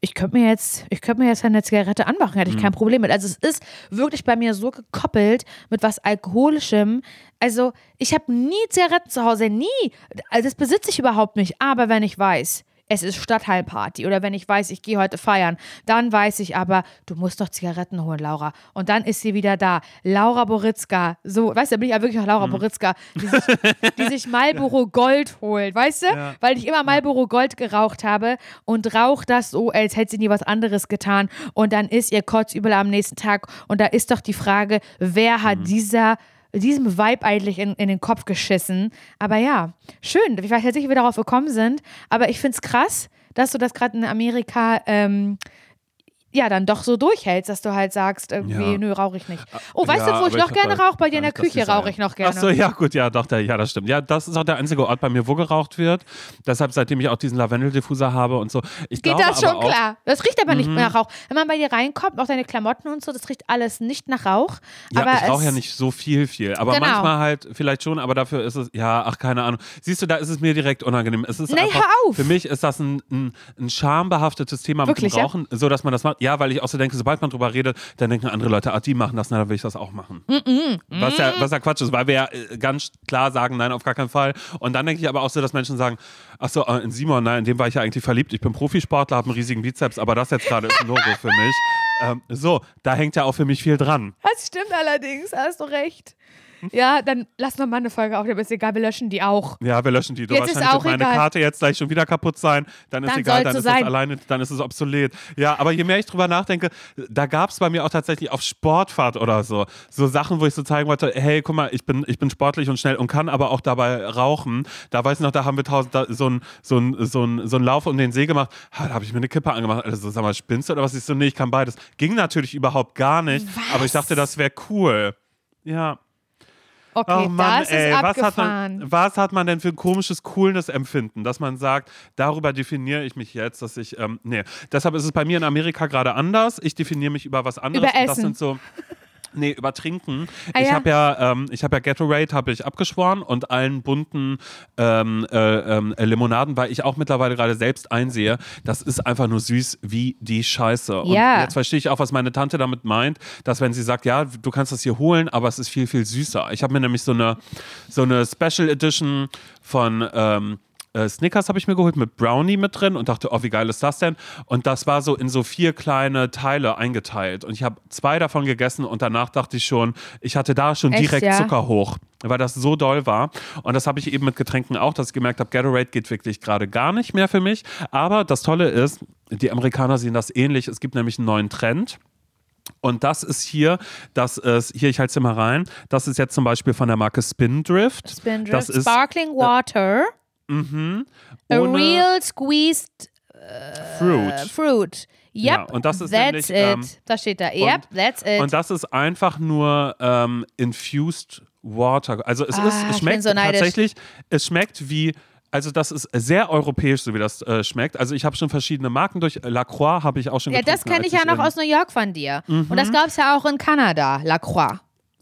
ich könnte mir jetzt, ich könnte mir jetzt eine Zigarette anmachen, hätte ich Mhm. kein Problem mit. Also es ist wirklich bei mir so gekoppelt mit was Alkoholischem. Also ich habe nie Zigaretten zu Hause, nie. Also das besitze ich überhaupt nicht. Aber wenn ich weiß, es ist Stadtteilparty oder wenn ich weiß, ich gehe heute feiern, dann weiß ich aber, du musst doch Zigaretten holen, Laura. Und dann ist sie wieder da. Laura Boritzka. So, weißt du, da bin ich ja wirklich auch Laura Boritzka, die sich, die sich *laughs* Marlboro Gold holt, weißt du? Ja. Weil ich immer Marlboro Gold geraucht habe und raucht das so, als hätte sie nie was anderes getan. Und dann ist ihr Kotzübel am nächsten Tag. Und da ist doch die Frage, wer hat dieser diesem Vibe eigentlich in, in den Kopf geschissen. Aber ja, schön. Ich weiß jetzt nicht, wie wir darauf gekommen sind, aber ich finde es krass, dass du das gerade in Amerika ähm, ja dann doch so durchhältst, dass du halt sagst, irgendwie, Ja. nö, rauche ich nicht. Oh, weißt Ja, du, wo ich noch hab gerne rauche? Bei dir in der Küche rauche ich noch gerne. Ach so, ja, gut, ja, doch, der, ja, das stimmt. Ja, das ist auch der einzige Ort bei mir, wo geraucht wird. Deshalb, seitdem ich auch diesen Lavendeldiffuser habe und so. Ich Geht glaube das schon auch, Mhm. klar? Das riecht aber nicht nach Rauch. Wenn man bei dir reinkommt, auch deine Klamotten und so, das riecht alles nicht nach Rauch. Ja, aber ich rauche ja nicht so viel, viel. Aber Genau. manchmal halt vielleicht schon, aber dafür ist es, ja, ach, keine Ahnung. Siehst du, da ist es mir direkt unangenehm. Es ist Nee, einfach, hör auf! Für mich ist das ein, ein, ein schambehaftetes Thema Wirklich, mit ja? dem Rauchen, so dass man das macht. Ja, weil ich auch so denke, sobald man drüber redet, dann denken andere Leute, ah, die machen das, na, dann will ich das auch machen. Was, ja, was ja Quatsch ist, weil wir ja äh, ganz klar sagen, nein, auf gar keinen Fall. Und dann denke ich aber auch so, dass Menschen sagen, ach so, äh, in Simon, nein, in dem war ich ja eigentlich verliebt. Ich bin Profisportler, habe einen riesigen Bizeps, aber das jetzt gerade ist ein Logo für mich. Ähm, so, da hängt ja auch für mich viel dran. Das stimmt allerdings, hast du recht. Ja, dann lass noch mal eine Folge auf, aber ist egal, wir löschen die auch. Ja, wir löschen die. Du Jetzt ist wahrscheinlich auch wird meine egal. Karte jetzt gleich schon wieder kaputt sein. Dann ist Dann egal, dann so ist sein. es alleine, dann ist es obsolet. Ja, aber je mehr ich drüber nachdenke, da gab es bei mir auch tatsächlich auf Sportfahrt oder so, so Sachen, wo ich so zeigen wollte, hey, guck mal, ich bin, ich bin sportlich und schnell und kann aber auch dabei rauchen. Da weiß ich noch, da haben wir tausend, da, so einen so ein, so ein, so ein Lauf um den See gemacht. Ha, da habe ich mir eine Kippe angemacht. Also, sag mal, spinnst du oder was? Ich so, nee, ich kann beides. Ging natürlich überhaupt gar nicht, aber ich dachte, das wäre cool. Ja. Okay, Oh Mann, das ey, ist was hat, man, was hat man denn für ein komisches Coolness-Empfinden, dass man sagt, darüber definiere ich mich jetzt, dass ich, ähm, nee. Deshalb ist es bei mir in Amerika gerade anders. Ich definiere mich über was anderes. Über Und das Essen. sind so, Nee, übertrinken. Ah, ich ja. habe ja, ähm, ich habe ja Gatorade habe ich abgeschworen und allen bunten ähm, äh, ähm, äh, Limonaden, weil ich auch mittlerweile gerade selbst einsehe, das ist einfach nur süß wie die Scheiße. Und Ja. jetzt verstehe ich auch, was meine Tante damit meint, dass wenn sie sagt, ja, du kannst das hier holen, aber es ist viel, viel süßer. Ich habe mir nämlich so eine, so eine Special Edition von ähm, äh, Snickers habe ich mir geholt mit Brownie mit drin und dachte, oh, wie geil ist das denn? Und das war so in so vier kleine Teile eingeteilt. Und ich habe zwei davon gegessen und danach dachte ich schon, ich hatte da schon Echt, direkt ja? Zucker hoch, weil das so doll war. Und das habe ich eben mit Getränken auch, dass ich gemerkt habe, Gatorade geht wirklich gerade gar nicht mehr für mich. Aber das Tolle ist, die Amerikaner sehen das ähnlich. Es gibt nämlich einen neuen Trend. Und das ist hier, das ist, hier, ich halte es mal rein, das ist jetzt zum Beispiel von der Marke Spindrift. Spindrift, Das ist Sparkling Water, mhm, a real squeezed Fruit. äh, fruit. Yep, Ja, und das ist that's nämlich, it. ähm, das steht da. Yep, that's it. Und das ist einfach nur ähm, infused water. Also es Ah, ist, es schmeckt so tatsächlich, es schmeckt wie, also das ist sehr europäisch, so wie das äh, schmeckt. Also ich habe schon verschiedene Marken durch. Lacroix habe ich auch schon ja, das kenne ich ja noch aus New York von dir. Und Mhm. das gab es ja auch in Kanada, Lacroix.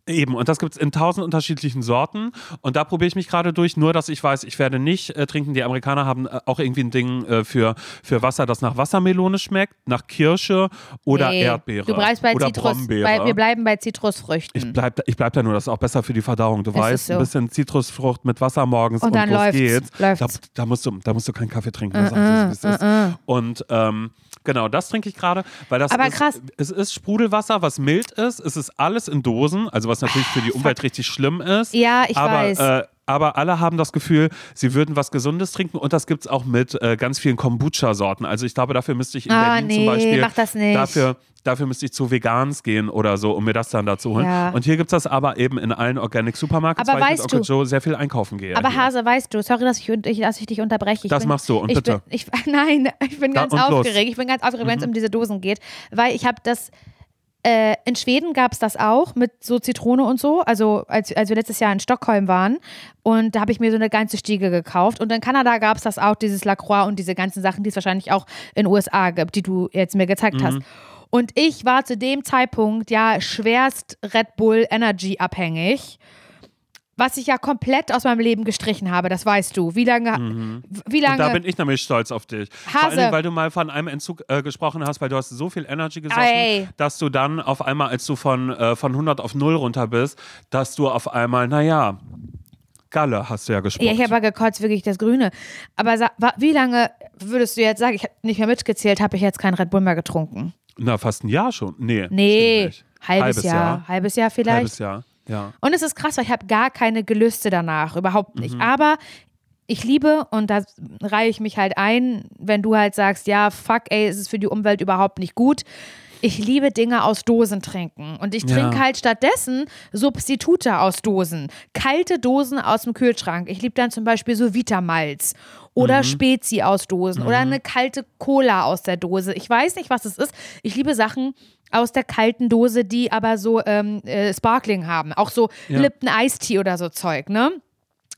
Eben, und das gibt es in tausend unterschiedlichen Sorten. Und da probiere ich mich gerade durch, nur dass ich weiß, ich werde nicht äh, trinken. Die Amerikaner haben äh, auch irgendwie ein Ding äh, für, für Wasser, das nach Wassermelone schmeckt, nach Kirsche oder Nee, Erdbeere. Du bleibst bei oder Zitrus. Brombeere. Bei, wir bleiben bei Zitrusfrüchten. Ich bleib, ich bleib da nur, das ist auch besser für die Verdauung. Du es weißt, so? ein bisschen Zitrusfrucht mit Wasser morgens Und und, dann los läuft's, geht's. Da, läuft's. da, musst du, da musst du keinen Kaffee trinken. wie es ist. Und ähm, genau, das trinke ich gerade, weil das Aber ist, krass. es ist Sprudelwasser, was mild ist. Es ist alles in Dosen, also was natürlich für die Umwelt richtig schlimm ist. Ja, ich aber, weiß. Äh, aber alle haben das Gefühl, sie würden was Gesundes trinken und das gibt es auch mit äh, ganz vielen Kombucha-Sorten. Also ich glaube, dafür müsste ich in Ah, Berlin nee, zum Beispiel mach das nicht. Dafür, dafür müsste ich zu Vegans gehen oder so, um mir das dann dazu holen. Ja. Und hier gibt es das aber eben in allen Organic Supermarkets, Aber weil ich mit Onkel du- Joe sehr viel einkaufen gehe. Aber hier. Hase, weißt du, sorry, dass ich, dass ich dich unterbreche. Ich Das bin, machst du, und ich bitte. Bin, ich, *laughs* nein, ich bin Da- ganz und los. Mhm. aufgeregt. Ich bin ganz aufgeregt, wenn es um diese Dosen geht, weil ich habe das. Äh, in Schweden gab es das auch mit so Zitrone und so. Also als, als wir letztes Jahr in Stockholm waren und da habe ich mir so eine ganze Stiege gekauft. Und in Kanada gab es das auch, dieses Lacroix und diese ganzen Sachen, die es wahrscheinlich auch in den USA gibt, die du jetzt mir gezeigt hast. Mhm. Und ich war zu dem Zeitpunkt ja schwerst Red Bull Energy abhängig. Was ich ja komplett aus meinem Leben gestrichen habe, das weißt du. Wie lange? Wie Und da lange? bin ich nämlich stolz auf dich. Vor Hase. allem, weil du mal von einem Entzug äh, gesprochen hast, weil du hast so viel Energy gesoffen, Ey. dass du dann auf einmal, als du von, äh, von 100 auf 0 runter bist, dass du auf einmal, naja, Galle hast du ja gesprochen. ja, ich habe gekotzt, wirklich das Grüne. Aber wie lange würdest du jetzt sagen, ich habe nicht mehr mitgezählt, habe ich jetzt keinen Red Bull mehr getrunken? Na, fast ein Jahr schon. Nee. Nee, nicht. halbes, Jahr. Halbes Jahr vielleicht. Halbes Jahr, ja. Und es ist krass, weil ich habe gar keine Gelüste danach, überhaupt nicht. Mhm. Aber ich liebe, und da reihe ich mich halt ein, wenn du halt sagst, ja, fuck, ey, es ist für die Umwelt überhaupt nicht gut. Ich liebe Dinge aus Dosen trinken. Und ich Ja. trinke halt stattdessen Substitute aus Dosen. Kalte Dosen aus dem Kühlschrank. Ich liebe dann zum Beispiel so Vitamalz oder Mhm. Spezi aus Dosen oder eine kalte Cola aus der Dose. Ich weiß nicht, was es ist. Ich liebe Sachen aus der kalten Dose, die aber so ähm, äh, Sparkling haben. Auch so Ja. Lipton Ice Tea oder so Zeug, ne?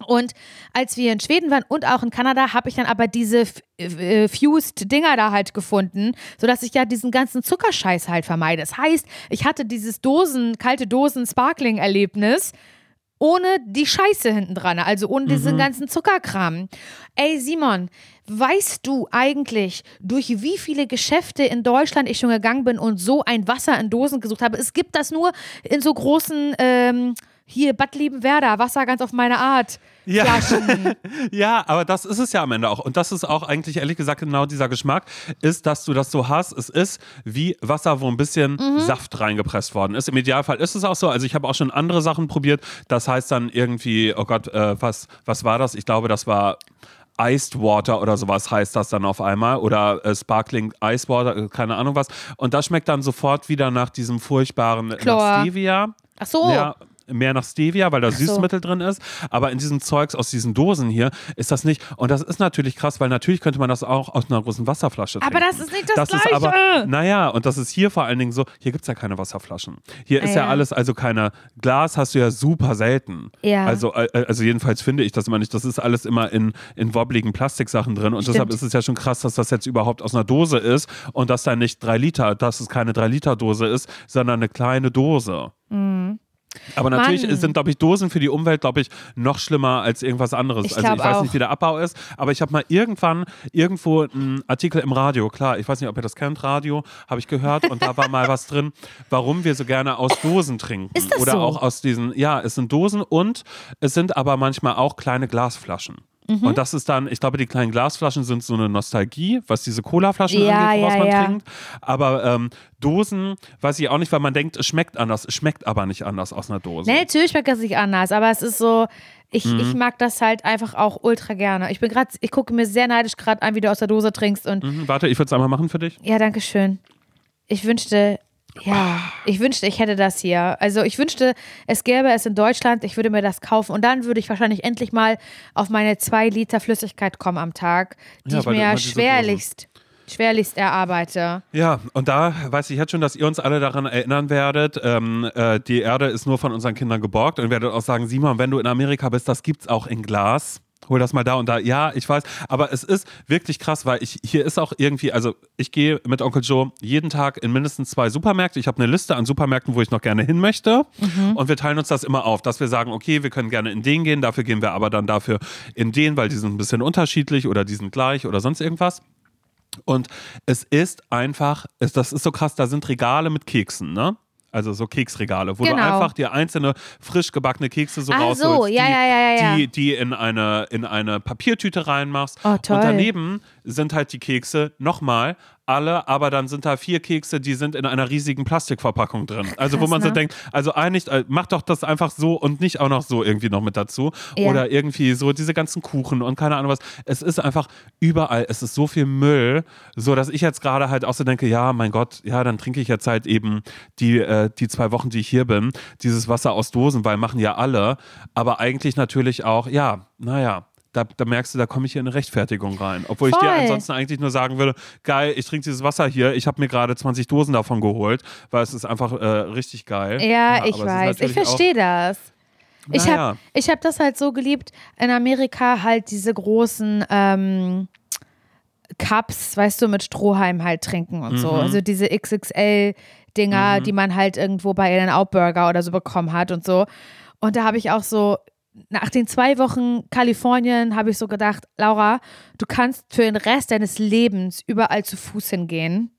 Und als wir in Schweden waren und auch in Kanada, habe ich dann aber diese äh, Fused Dinger da halt gefunden, sodass ich ja diesen ganzen Zuckerscheiß halt vermeide. Das heißt, ich hatte dieses Dosen, kalte Dosen Sparkling Erlebnis ohne die Scheiße hinten dran, also ohne diesen ganzen Zuckerkram. Ey Simon, weißt du eigentlich, durch wie viele Geschäfte in Deutschland ich schon gegangen bin und so ein Wasser in Dosen gesucht habe? Es gibt das nur in so großen, ähm, hier Bad Liebenwerda, Wasser ganz auf meine Art. Ja. *laughs* Ja, aber das ist es ja am Ende auch. Und das ist auch eigentlich ehrlich gesagt genau dieser Geschmack, ist, dass du das so hast. Es ist wie Wasser, wo ein bisschen Mhm. Saft reingepresst worden ist. Im Idealfall ist es auch so. Also ich habe auch schon andere Sachen probiert. Das heißt dann irgendwie, oh Gott, äh, was, was war das? Ich glaube, das war Iced Water oder sowas heißt das dann auf einmal oder äh, Sparkling Ice Water, äh, keine Ahnung was. Und das schmeckt dann sofort wieder nach diesem furchtbaren Chlor. nach Stevia. Ach so. Ja, mehr nach Stevia, weil da so. Süßmittel drin ist. Aber in diesem Zeugs aus diesen Dosen hier ist das nicht. Und das ist natürlich krass, weil natürlich könnte man das auch aus einer großen Wasserflasche trinken. Aber das ist nicht das, Das Gleiche. ist aber, naja, und das ist hier vor allen Dingen so, hier gibt es ja keine Wasserflaschen. Hier ist ja. Ja. alles, also keine, Glas hast du ja super selten. Ja. Also, äh, also jedenfalls finde ich das immer nicht. Das ist alles immer in, in wobbligen Plastiksachen drin. Und Stimmt. deshalb ist es ja schon krass, dass das jetzt überhaupt aus einer Dose ist und dass da nicht drei Liter, dass es keine drei Liter Dose ist, sondern eine kleine Dose. Aber natürlich. Mann. sind, glaube ich, Dosen für die Umwelt, glaube ich, noch schlimmer als irgendwas anderes. Ich also ich weiß auch. nicht, wie der Abbau ist, aber ich habe mal irgendwann irgendwo einen Artikel im Radio, klar, ich weiß nicht, ob ihr das kennt, Radio, habe ich gehört und da war mal was drin, warum wir so gerne aus Dosen trinken. Ist das Oder so? auch aus diesen, ja, es sind Dosen und es sind aber manchmal auch kleine Glasflaschen. Mhm. Und das ist dann, ich glaube, die kleinen Glasflaschen sind so eine Nostalgie, was diese Colaflaschen Ja, angeht, ja, man ja. trinkt. Aber ähm, Dosen, weiß ich auch nicht, weil man denkt, es schmeckt anders, es schmeckt aber nicht anders aus einer Dose. Nee, natürlich schmeckt das nicht anders, aber es ist so, ich, Mhm. ich mag das halt einfach auch ultra gerne. Ich bin gerade, ich gucke mir sehr neidisch gerade an, wie du aus der Dose trinkst und Mhm, warte, ich würde es einmal machen für dich. ja, danke schön. Ich wünschte, ja, ich wünschte, ich hätte das hier. Also ich wünschte, es gäbe es in Deutschland, ich würde mir das kaufen und dann würde ich wahrscheinlich endlich mal auf meine zwei Liter Flüssigkeit kommen am Tag, die Ja, ich mir schwerlichst, schwerlichst erarbeite. Ja, und da weiß ich jetzt schon, dass ihr uns alle daran erinnern werdet, ähm, äh, die Erde ist nur von unseren Kindern geborgt und werdet auch sagen, Simon, wenn du in Amerika bist, das gibt's auch in Glas. Hol das mal da und da. Ja, ich weiß. Aber es ist wirklich krass, weil ich hier ist auch irgendwie, also ich gehe mit Onkel Joe jeden Tag in mindestens zwei Supermärkte. Ich habe eine Liste an Supermärkten, wo ich noch gerne hin möchte. Und wir teilen uns das immer auf, dass wir sagen, okay, wir können gerne in den gehen, dafür gehen wir aber dann dafür in den, weil die sind ein bisschen unterschiedlich oder die sind gleich oder sonst irgendwas. Und es ist einfach, es, das ist so krass, da sind Regale mit Keksen, ne? Also so Keksregale, wo du Genau. einfach dir einzelne frisch gebackene Kekse so Ach so, rausholst, ja, die, ja, ja, ja, ja. die, die in eine, in eine Papiertüte reinmachst. Oh, toll. Und daneben sind halt die Kekse nochmal alle, aber dann sind da vier Kekse, die sind in einer riesigen Plastikverpackung drin. Also wo man so ne? denkt, also eigentlich, äh, mach doch das einfach so und nicht auch noch so irgendwie noch mit dazu. Ja. Oder irgendwie so diese ganzen Kuchen und keine Ahnung was. Es ist einfach überall, es ist so viel Müll, so dass ich jetzt gerade halt auch so denke, ja, mein Gott, ja, dann trinke ich jetzt halt eben die, äh, die zwei Wochen, die ich hier bin, dieses Wasser aus Dosen, weil machen ja alle. Aber eigentlich natürlich auch, ja, naja. Da, da merkst du, da komme ich hier in eine Rechtfertigung rein. Obwohl ich dir Voll. ansonsten eigentlich nur sagen würde, geil, ich trinke dieses Wasser hier, ich habe mir gerade 20 Dosen davon geholt, weil es ist einfach äh, richtig geil. Ja, ich es ist weiß. Ich verstehe das. Ich Naja. habe ich hab das halt so geliebt, in Amerika halt diese großen ähm, Cups, weißt du, mit Strohhalm halt trinken und so. Mhm. Also diese XXL-Dinger, die man halt irgendwo bei einen Outburger oder so bekommen hat und so. Und da habe ich auch so, nach den zwei Wochen Kalifornien, habe ich so gedacht, Laura, du kannst für den Rest deines Lebens überall zu Fuß hingehen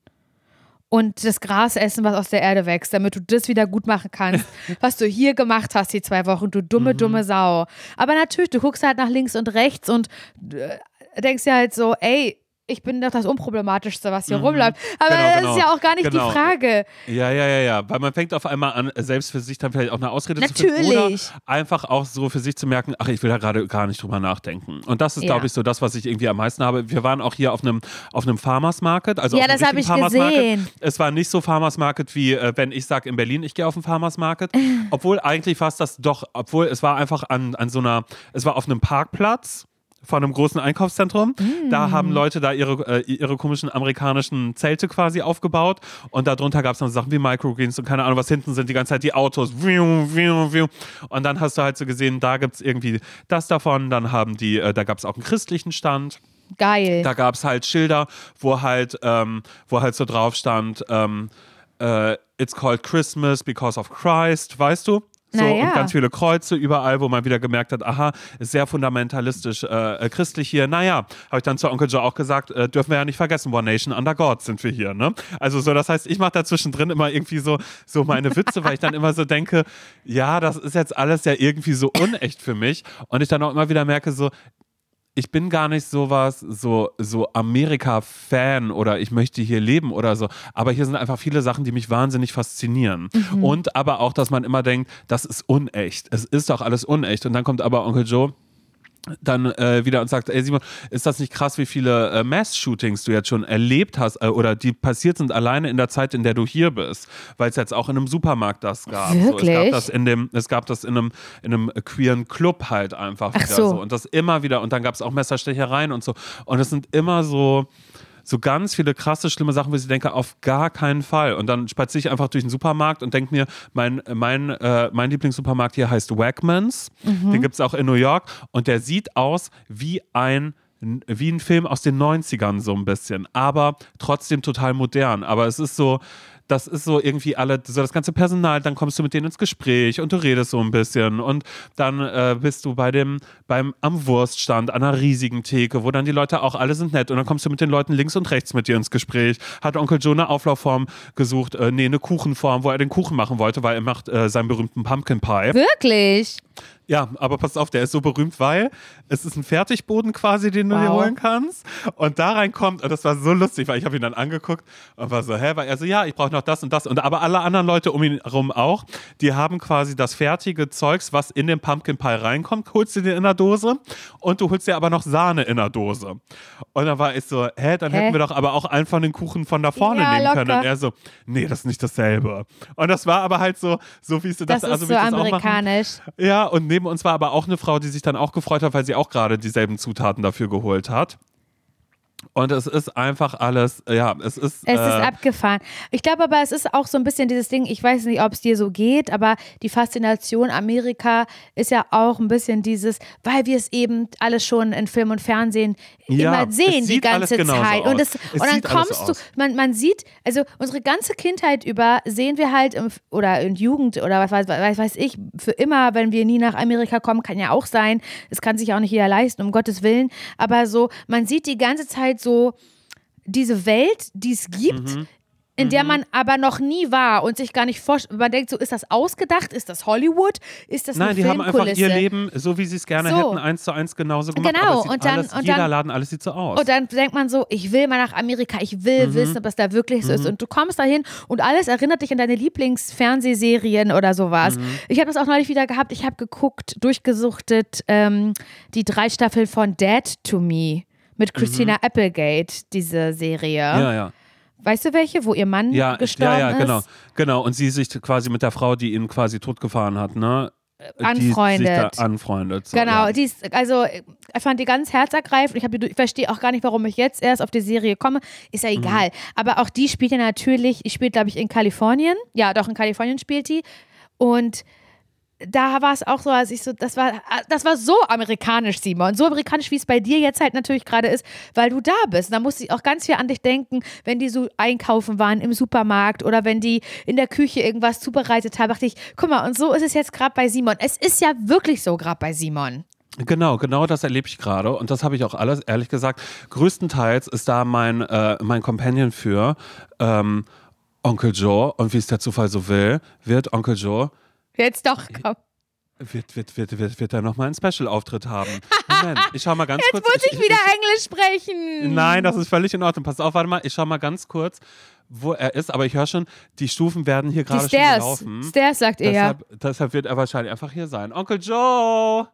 und das Gras essen, was aus der Erde wächst, damit du das wieder gut machen kannst, *laughs* was du hier gemacht hast die zwei Wochen, du dumme, Mhm. dumme Sau. Aber natürlich, du guckst halt nach links und rechts und äh, denkst dir halt so, ey, ich bin doch das Unproblematischste, was hier rumläuft. Aber Genau, das genau. ist ja auch gar nicht Genau. die Frage. Ja, ja, ja, ja. Weil man fängt auf einmal an, selbst für sich dann vielleicht auch eine Ausrede zu finden. Natürlich. Oder einfach auch so für sich zu merken, ach, ich will da gerade gar nicht drüber nachdenken. Und das ist, Ja. glaube ich, so das, was ich irgendwie am meisten habe. Wir waren auch hier auf einem, auf einem Farmers Market. Also Ja, das hab richtigen ich Farmers gesehen. Market. Es war nicht so Farmers Market, wie äh, wenn ich sage in Berlin, ich gehe auf den Farmers Market. *laughs* Obwohl eigentlich fast das doch, obwohl es war einfach an, an so einer, es war auf einem Parkplatz von einem großen Einkaufszentrum. Da haben Leute da ihre, äh, ihre komischen amerikanischen Zelte quasi aufgebaut und darunter gab es dann Sachen wie Microgreens und keine Ahnung, was hinten sind die ganze Zeit die Autos. Und dann hast du halt so gesehen, da gibt es irgendwie das davon, dann haben die, äh, da gab es auch einen christlichen Stand. Geil. Da gab es halt Schilder, wo halt, ähm, wo halt so drauf stand, ähm, äh, It's called Christmas because of Christ, weißt du? So, ja. und ganz viele Kreuze überall, wo man wieder gemerkt hat, aha, ist sehr fundamentalistisch äh, äh, christlich hier. Naja, habe ich dann zu Onkel Joe auch gesagt, äh, dürfen wir ja nicht vergessen, One Nation under God sind wir hier, ne? Also so, das heißt, ich mache da zwischendrin immer irgendwie so, so meine Witze, weil ich dann immer so denke, ja, das ist jetzt alles ja irgendwie so unecht für mich. Und ich dann auch immer wieder merke, so, ich bin gar nicht sowas, so, so Amerika-Fan oder ich möchte hier leben oder so. Aber hier sind einfach viele Sachen, die mich wahnsinnig faszinieren. Und aber auch, dass man immer denkt, das ist unecht. Es ist doch alles unecht. Und dann kommt aber Onkel Joe dann äh, wieder und sagt, ey Simon, ist das nicht krass, wie viele äh, Mass-Shootings du jetzt schon erlebt hast äh, oder die passiert sind alleine in der Zeit, in der du hier bist, weil es jetzt auch in einem Supermarkt das gab. Wirklich? So, es gab das in dem, es gab das in einem, in einem queeren Club halt einfach Ach wieder so. so. und das immer wieder und dann gab es auch Messerstechereien und so und es sind immer so so ganz viele krasse, schlimme Sachen, wo ich denke, auf gar keinen Fall. Und dann spaziere ich einfach durch den Supermarkt und denke mir, mein, mein, äh, mein Lieblingssupermarkt hier heißt Wegmans. Den gibt es auch in New York. Und der sieht aus wie ein wie ein Film aus den 90ern so ein bisschen, aber trotzdem total modern. Aber es ist so, das ist so irgendwie alle, so das ganze Personal, dann kommst du mit denen ins Gespräch und du redest so ein bisschen und dann äh, bist du bei dem, beim, am Wurststand, an einer riesigen Theke, wo dann die Leute auch alle sind nett und dann kommst du mit den Leuten links und rechts mit dir ins Gespräch. Hat Onkel Joe eine Auflaufform gesucht, äh, nee, eine Kuchenform, wo er den Kuchen machen wollte, weil er macht äh, seinen berühmten Pumpkin Pie. Wirklich? Ja, aber pass auf, der ist so berühmt, weil es ist ein Fertigboden quasi, den du dir Wow. holen kannst. Und da reinkommt, und das war so lustig, weil ich habe ihn dann angeguckt und war so, hä, weil er so, ja, ich brauche noch das und das. Und aber alle anderen Leute um ihn herum auch, die haben quasi das fertige Zeugs, was in den Pumpkin Pie reinkommt, holst du dir in der Dose und du holst dir aber noch Sahne in der Dose. Und dann war ich so, hä, dann Hä? hätten wir doch aber auch einen von den Kuchen von da vorne Ja, nehmen können. locker. Und er so, nee, das ist nicht dasselbe. Und das war aber halt so, so wie es du Das dachte, ist also so das amerikanisch. Ja, und neben uns war aber auch eine Frau, die sich dann auch gefreut hat, weil sie auch gerade dieselben Zutaten dafür geholt hat. Und es ist einfach alles, ja, es ist. Es ist äh, abgefahren. Ich glaube aber, es ist auch so ein bisschen dieses Ding, ich weiß nicht, ob es dir so geht, aber die Faszination Amerika ist ja auch ein bisschen dieses, weil wir es eben alles schon in Film und Fernsehen Ja, immer sehen die ganze Zeit. Und, es, Es und dann kommst so du, man, man sieht, also unsere ganze Kindheit über sehen wir halt im, oder in Jugend oder was weiß, weiß, weiß ich, für immer, wenn wir nie nach Amerika kommen, kann ja auch sein. Es kann sich auch nicht jeder leisten, um Gottes Willen. Aber so, man sieht die ganze Zeit so diese Welt, die es gibt, Mhm. in der man aber noch nie war und sich gar nicht vorstellt. Man denkt so, ist das ausgedacht? Ist das Hollywood? Ist das Nein, eine die haben einfach ihr Leben, so wie sie es gerne So. hätten, eins zu eins genauso gemacht. Genau, und dann- alles, und jeder dann- Laden, alles sieht so aus. Und dann denkt man so, ich will mal nach Amerika, ich will Mhm. wissen, ob es da wirklich so ist. Und du kommst dahin und alles erinnert dich an deine Lieblingsfernsehserien oder sowas. Mhm. Ich habe das auch neulich wieder gehabt. Ich habe geguckt, durchgesuchtet ähm, die drei Staffeln von Dead to Me mit Christina Applegate, diese Serie. Mhm. ja, ja. Weißt du welche, wo ihr Mann Ja, gestorben ja, ja, genau. ist? Genau. Und sie sich quasi mit der Frau, die ihn quasi totgefahren hat, ne? Die Anfreundet. anfreundet. So, Genau, ja. die ist, also ich fand die ganz herzergreifend. Ich, hab ich verstehe auch gar nicht, warum ich jetzt erst auf die Serie komme. Ist Mhm. ja egal. Aber auch die spielt ja natürlich, die spielt, glaube ich, in Kalifornien. Ja, doch, in Kalifornien spielt die. Und da war es auch so, als ich so, das war, das war so amerikanisch, Simon. So amerikanisch, wie es bei dir jetzt halt natürlich gerade ist, weil du da bist. Da musste ich auch ganz viel an dich denken, wenn die so einkaufen waren im Supermarkt oder wenn die in der Küche irgendwas zubereitet haben. Dachte ich, guck mal, und so ist es jetzt gerade bei Simon. Es ist ja wirklich so gerade bei Simon. Genau, genau das erlebe ich gerade und das habe ich auch alles, ehrlich gesagt, größtenteils ist da mein, äh, mein Companion für ähm, Onkel Joe und wie es der Zufall so will, wird Onkel Joe, Jetzt doch, komm. wird, wird, wird, wird, wird er nochmal einen Special-Auftritt haben. Moment, ich schau mal *laughs* ganz Jetzt kurz. muss ich wieder Englisch sprechen. Nein, das ist völlig in Ordnung. Pass auf, warte mal, ich schau mal ganz kurz, wo er ist, aber ich höre schon, die Stufen werden hier gerade schon Stairs. gelaufen. Stairs, sagt er ja. Deshalb, deshalb wird er wahrscheinlich einfach hier sein. Onkel Joe!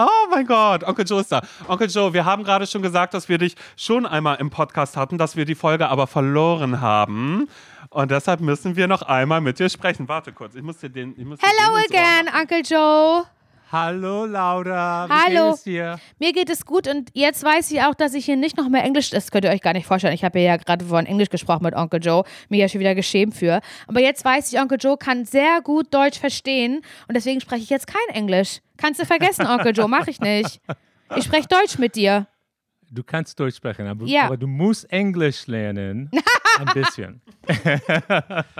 Oh mein Gott, Onkel Joe ist da. Onkel Joe, wir haben gerade schon gesagt, dass wir dich schon einmal im Podcast hatten, dass wir die Folge aber verloren haben. Und deshalb müssen wir noch einmal mit dir sprechen. Warte kurz, ich muss dir den. Ich muss Hello again, Uncle Joe. Hallo Laura, wie Hallo. geht es dir? Mir geht es gut und jetzt weiß ich auch, dass ich hier nicht noch mehr Englisch, das könnt ihr euch gar nicht vorstellen. Ich habe ja gerade von Englisch gesprochen mit Onkel Joe, mir ja schon wieder geschämt für. Aber jetzt weiß ich, Onkel Joe kann sehr gut Deutsch verstehen und deswegen spreche ich jetzt kein Englisch. Kannst du vergessen, Onkel Joe, mache ich nicht. Ich spreche Deutsch mit dir. Du kannst Deutsch sprechen, aber, Ja. aber du musst Englisch lernen. Ein *laughs* bisschen.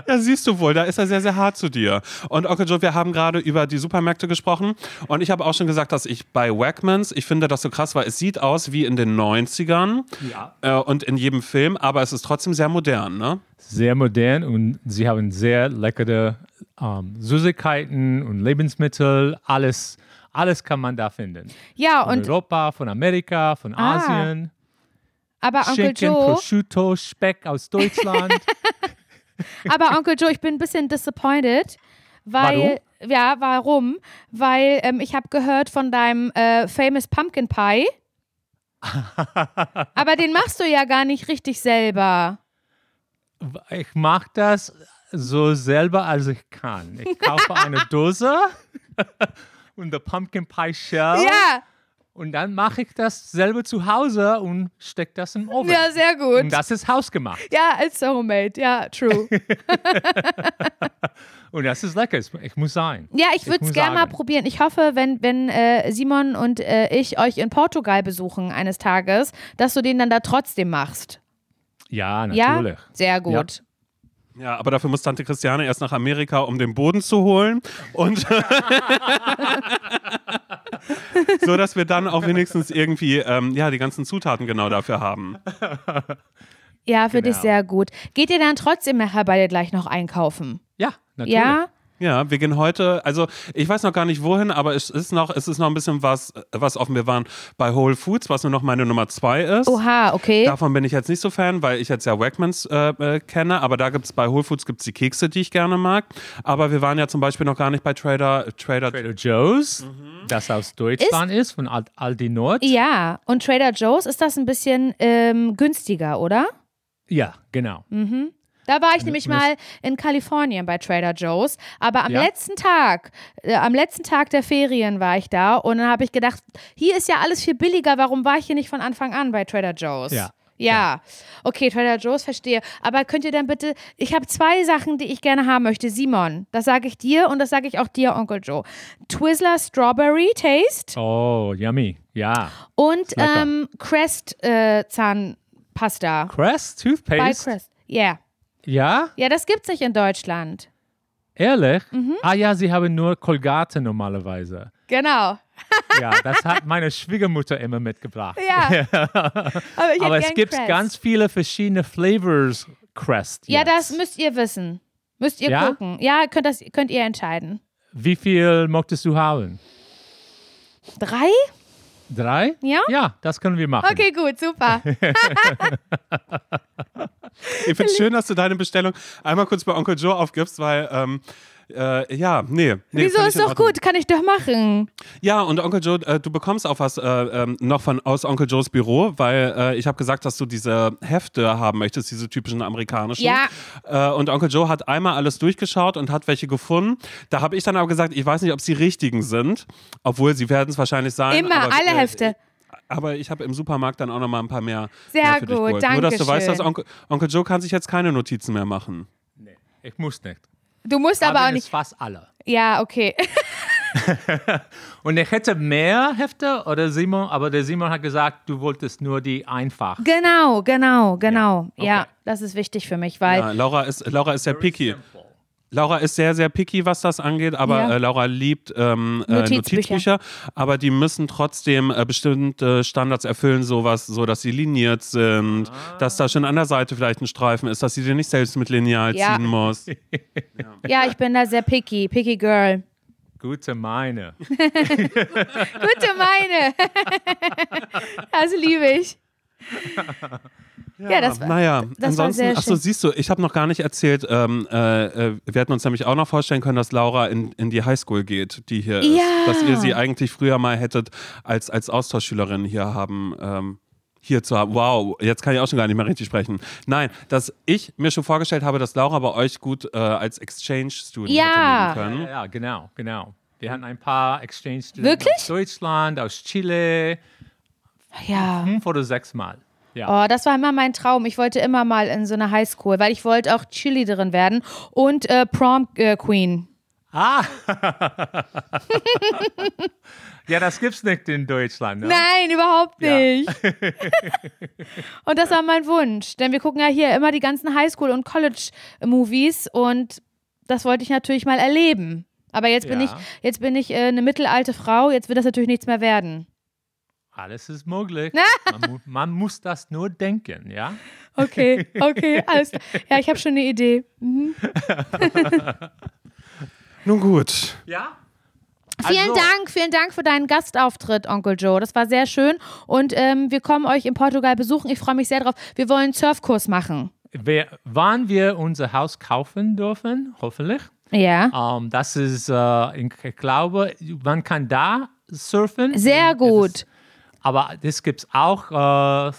Ja, siehst du wohl, da ist er sehr, sehr hart zu dir. Und Onkel Joe, wir haben gerade über die Supermärkte gesprochen und ich habe auch schon gesagt, dass ich bei Wegmans, ich finde das so krass, weil es sieht aus wie in den 90ern Ja. äh, und in jedem Film, aber es ist trotzdem sehr modern, ne? Sehr modern und sie haben sehr leckere ähm, Süßigkeiten und Lebensmittel. Alles, alles kann man da finden. Ja, Von und Europa, von Amerika, von Ah, Asien. aber Onkel Schinken, Joe, Prosciutto, Speck aus Deutschland. *laughs* aber Onkel Joe, ich bin ein bisschen disappointed, weil, ja, warum? Weil ähm, ich habe gehört von deinem äh, Famous Pumpkin Pie. *laughs* Aber den machst du ja gar nicht richtig selber. Ich mache das so selber, als ich kann. Ich kaufe eine *laughs* Dose und der Pumpkin Pie Shell. Ja, Und dann mache ich das selber zu Hause und stecke das im Ofen. ja, sehr gut. Und das ist hausgemacht. Ja, als Homemade, ja, true. *laughs* Und das ist lecker. Ich muss sagen. Ja, ich würde es gerne mal probieren. Ich hoffe, wenn, wenn äh, Simon und äh, ich euch in Portugal besuchen eines Tages, dass du den dann da trotzdem machst. Ja, Ja? natürlich. Sehr gut. Ja, aber dafür muss Tante Christiane erst nach Amerika, um den Boden zu holen. Und *laughs* so, dass wir dann auch wenigstens irgendwie ähm, ja, die ganzen Zutaten genau dafür haben. Ja, für dich Genau. sehr gut. Geht ihr dann trotzdem nachher beide gleich noch einkaufen? Ja, natürlich. Ja? Ja, wir gehen heute, also ich weiß noch gar nicht wohin, aber es ist noch, es ist noch ein bisschen was, was offen. Wir waren bei Whole Foods, was nur noch meine Nummer zwei ist. Oha, okay. Davon bin ich jetzt nicht so Fan, weil ich jetzt ja Wegmans äh, äh, kenne, aber da gibt es bei Whole Foods gibt's die Kekse, die ich gerne mag. Aber wir waren ja zum Beispiel noch gar nicht bei Trader, Trader, Trader Joe's, das aus Deutschland ist, von Al- Aldi Nord. Ja, und Trader Joe's ist das ein bisschen ähm, günstiger, oder? Ja, genau. Da war ich nämlich mal in Kalifornien bei Trader Joe's, aber am Ja? letzten Tag, äh, am letzten Tag der Ferien war ich da und dann habe ich gedacht, hier ist ja alles viel billiger, warum war ich hier nicht von Anfang an bei Trader Joe's? Ja. Ja, okay, Trader Joe's verstehe. Aber könnt ihr dann bitte, ich habe zwei Sachen, die ich gerne haben möchte. Simon, das sage ich dir und das sage ich auch dir, Onkel Joe. Twizzler Strawberry Taste Oh, yummy. Ja. und ähm, Crest äh, Zahnpasta. Crest Toothpaste? Crest. Ja. Ja, Ja, das gibt's nicht in Deutschland. ehrlich? Mhm. Ah ja, sie haben nur Colgate normalerweise. Genau. *laughs* Ja, das hat meine Schwiegermutter immer mitgebracht. Ja. *laughs* Aber, ich Aber es gibt Crest. ganz viele verschiedene Flavors Crest. Ja, jetzt. das müsst ihr wissen. Müsst ihr Ja? gucken. Ja, könnt, das, könnt ihr entscheiden. Wie viel möchtest du haben? Drei? Drei? Ja? Ja, das können wir machen. Okay, gut, super. *laughs* Ich finde es schön, dass du deine Bestellung einmal kurz bei Onkel Joe aufgibst, weil, ähm, äh, ja, nee. nee Wieso ist doch gut? Kann ich doch machen. Ja, und Onkel Joe, äh, du bekommst auch was äh, ähm, noch von aus Onkel Joes Büro, weil äh, ich habe gesagt, dass du diese Hefte haben möchtest, diese typischen amerikanischen. Ja. Äh, und Onkel Joe hat einmal alles durchgeschaut und hat welche gefunden. Da habe ich dann aber gesagt, ich weiß nicht, ob sie richtigen sind, obwohl sie werden es wahrscheinlich sein. Immer, aber, alle äh, Hefte. Aber ich habe im Supermarkt dann auch noch mal ein paar mehr. Sehr mehr für dich gut, geholt. Nur, dass du danke weißt, dass schön. Onkel, Onkel Joe kann sich jetzt keine Notizen mehr machen. Nee, ich muss nicht. Du musst aber auch nicht. fast alle. Ja, okay. *laughs* Und ich hätte mehr Hefte oder Simon, aber der Simon hat gesagt, du wolltest nur die einfach. Genau, genau, genau. Ja, Ja, okay. das ist wichtig für mich, weil Ja, Laura ist, Laura ist sehr picky. Laura ist sehr, sehr picky, was das angeht, aber Ja. äh, Laura liebt ähm, äh, Notizbücher. Notizbücher, aber die müssen trotzdem äh, bestimmte Standards erfüllen, sowas, so dass sie liniert sind, dass da schon an der Seite vielleicht ein Streifen ist, dass sie dir nicht selbst mit Lineal Ja. ziehen muss. *laughs* ja, ich bin da sehr picky, picky Girl. Gute meine. *laughs* Gute meine. *laughs* das liebe ich. Ja, das war, naja, das war ansonsten, sehr achso, schön. siehst du, ich habe noch gar nicht erzählt, ähm, äh, äh, wir hätten uns nämlich auch noch vorstellen können, dass Laura in, in die Highschool geht, die hier Ja. ist. Dass ihr sie eigentlich früher mal hättet als, als Austauschschülerin hier haben. Ähm, hier zu haben. Wow, jetzt kann ich auch schon gar nicht mehr richtig sprechen. Nein, dass ich mir schon vorgestellt habe, dass Laura bei euch gut äh, als Exchange-Student Ja. hätte Ja, leben können. ja, genau, genau. Wir hatten ein paar Exchange-Studenten aus Deutschland, aus Chile, ja. fünf oder sechs Mal. Ja. Oh, das war immer mein Traum. Ich wollte immer mal in so eine Highschool, weil ich wollte auch Cheerleaderin werden und äh, Prom äh, Queen. Ah! *laughs* ja, das gibt's nicht in Deutschland. Ne? Nein, überhaupt Ja. nicht. *laughs* *laughs* und das war mein Wunsch, denn wir gucken ja hier immer die ganzen Highschool- und College-Movies und das wollte ich natürlich mal erleben. Aber jetzt bin Ja. ich, jetzt bin ich äh, eine mittelalte Frau, jetzt wird das natürlich nichts mehr werden. Alles ist möglich. man, mu man muss das nur denken, ja? Okay, okay, *laughs* alles klar. Ja, ich habe schon eine Idee. Mhm. *laughs* Nun gut. Ja. Vielen Also, Dank, vielen Dank für deinen Gastauftritt, Onkel Joe. Das war sehr schön. Und ähm, wir kommen euch in Portugal besuchen. Ich freue mich sehr drauf. Wir wollen einen Surfkurs machen. Wir, wann wir unser Haus kaufen dürfen, hoffentlich, Ja. Ähm, das ist, äh, ich glaube, man kann da surfen. Sehr Das gut. ist- aber das gibt es auch äh,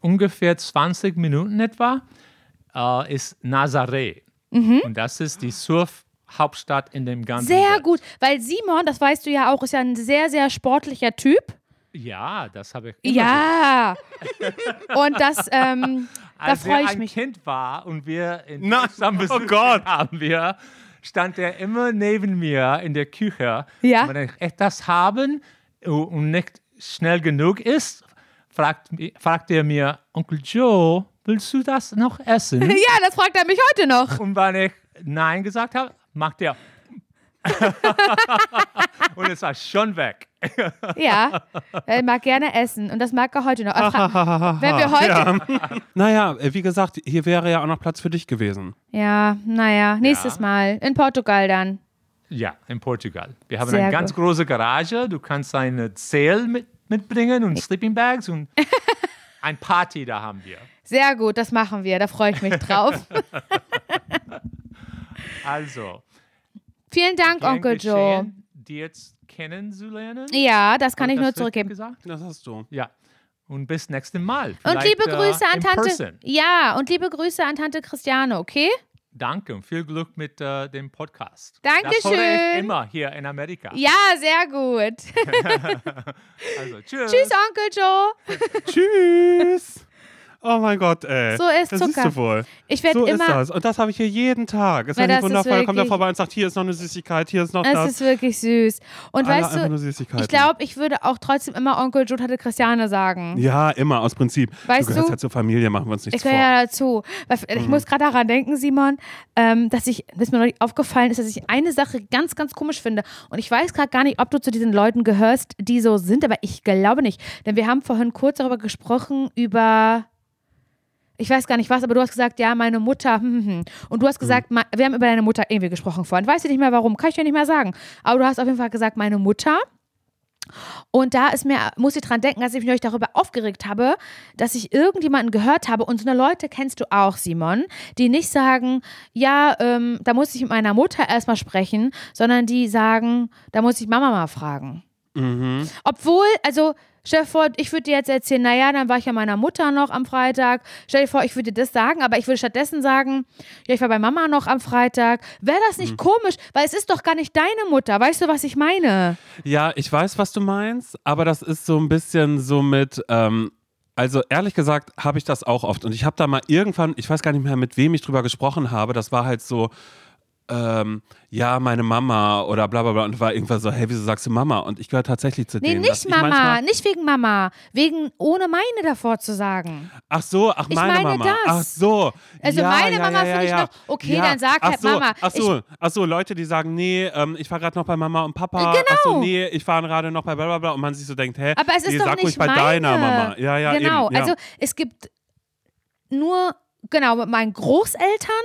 ungefähr 20 Minuten etwa, äh, ist Nazaré. Und das ist die Surfhauptstadt in dem ganzen Mhm. Sehr Welt. gut, weil Simon, das weißt du ja auch, ist ja ein sehr, sehr sportlicher Typ. Ja, das habe ich immer Ja. Und das, ähm, *laughs* da Als freue er ich ein mich. Kind war und wir in Na, oh Gott. haben wir, stand er immer neben mir in der Küche. Ja. Und wenn ich etwas haben und nicht schnell genug ist, fragt, fragt er mir, Onkel Joe, willst du das noch essen? *laughs* Ja, das fragt er mich heute noch. und wenn ich Nein gesagt habe, macht er *laughs* und es war schon weg. *laughs* Ja, er mag gerne essen und das mag er heute noch. Wenn wir heute. Naja, äh, wie gesagt, hier wäre ja auch noch Platz für dich gewesen. Ja, naja, nächstes Ja. Mal. In Portugal dann. Ja, in Portugal. Wir haben Sehr eine ganz gut. große Garage. Du kannst eine Zelt mit, mitbringen und Sleeping Bags und *laughs* ein Party da haben wir. Sehr gut, das machen wir. Da freue ich mich drauf. *laughs* Also, Vielen Dank, Onkel Joe. die jetzt kennenzulernen. Ja, das kann Hab ich nur das richtig zurückgeben. Gesagt? Das hast du. Ja. Und bis nächstes Mal. Und Vielleicht, liebe Grüße äh, an Tante. Person. Ja, und liebe Grüße an Tante Christiane, okay? Danke und viel Glück mit äh, dem Podcast. Das Dankeschön. ich immer hier in Amerika. Ja, sehr gut. *laughs* Also, tschüss. Tschüss, Onkel Joe. *laughs* Tschüss. Oh mein Gott, ey. So ist das Zucker. siehst du wohl. Ich werde So ist immer. das. Und das habe ich hier jeden Tag. Ist ja das nicht ist wundervoll. Da kommt wirklich- vorbei und sagt, hier ist noch eine Süßigkeit, hier ist noch Es das. ist wirklich süß. Und Alle weißt du, ich glaube, ich würde auch trotzdem immer Onkel Joe Tante Christiane sagen. Ja, immer, aus Prinzip. Weißt du gehörst du- ja zur Familie, machen wir uns nichts Ich vor. gehöre ja dazu. Ich Mhm. muss gerade daran denken, Simon, ähm, dass ich, dass mir neulich aufgefallen ist, dass ich eine Sache ganz, ganz komisch finde. Und ich weiß gerade gar nicht, ob du zu diesen Leuten gehörst, die so sind, aber ich glaube nicht. Denn wir haben vorhin kurz darüber gesprochen, über. Ich weiß gar nicht was, aber du hast gesagt, ja, meine Mutter. Hm, hm, hm. Und du hast gesagt, ma- wir haben über deine Mutter irgendwie gesprochen vorhin. Weiß ich nicht mehr warum, kann ich dir nicht mehr sagen. Aber du hast auf jeden Fall gesagt, meine Mutter. Und da ist mir, muss ich dran denken, als ich mich neulich darüber aufgeregt habe, dass ich irgendjemanden gehört habe, und so eine Leute kennst du auch, Simon, die nicht sagen, ja, ähm, da muss ich mit meiner Mutter erstmal sprechen, sondern die sagen, da muss ich Mama mal fragen. Mhm. Obwohl, also, stell dir vor, ich würde dir jetzt erzählen, naja, dann war ich ja meiner Mutter noch am Freitag. Stell dir vor, ich würde dir das sagen, aber ich würde stattdessen sagen, ja, ich war bei Mama noch am Freitag. Wäre das Mhm. nicht komisch? Weil es ist doch gar nicht deine Mutter. Weißt du, was ich meine? Ja, ich weiß, was du meinst, aber das ist so ein bisschen so mit, ähm, also ehrlich gesagt habe ich das auch oft und ich habe da mal irgendwann, ich weiß gar nicht mehr, mit wem ich drüber gesprochen habe, das war halt so, ähm, ja, meine Mama oder bla bla bla und war irgendwann so, hey, wieso sagst du Mama? Und ich gehöre tatsächlich zu Nee, denen. dass nicht ich Mama, nicht wegen Mama, wegen ohne meine davor zu sagen. Ach so, ach Ich meine meine Mama. das. Ach so. Also ja, meine ja, Mama ja, finde ich noch, okay, dann sag ach halt so, Mama. Ach so, ach so, Leute, die sagen, nee, ähm, ich war gerade noch bei Mama und Papa. Genau. Ach so, nee, ich war gerade noch bei bla bla bla und man sich so denkt, hä, Aber es ist nee, doch sag nicht ruhig bei meine. deiner Mama. Ja, ja, genau, eben, ja. also es gibt nur, genau, mit meinen Großeltern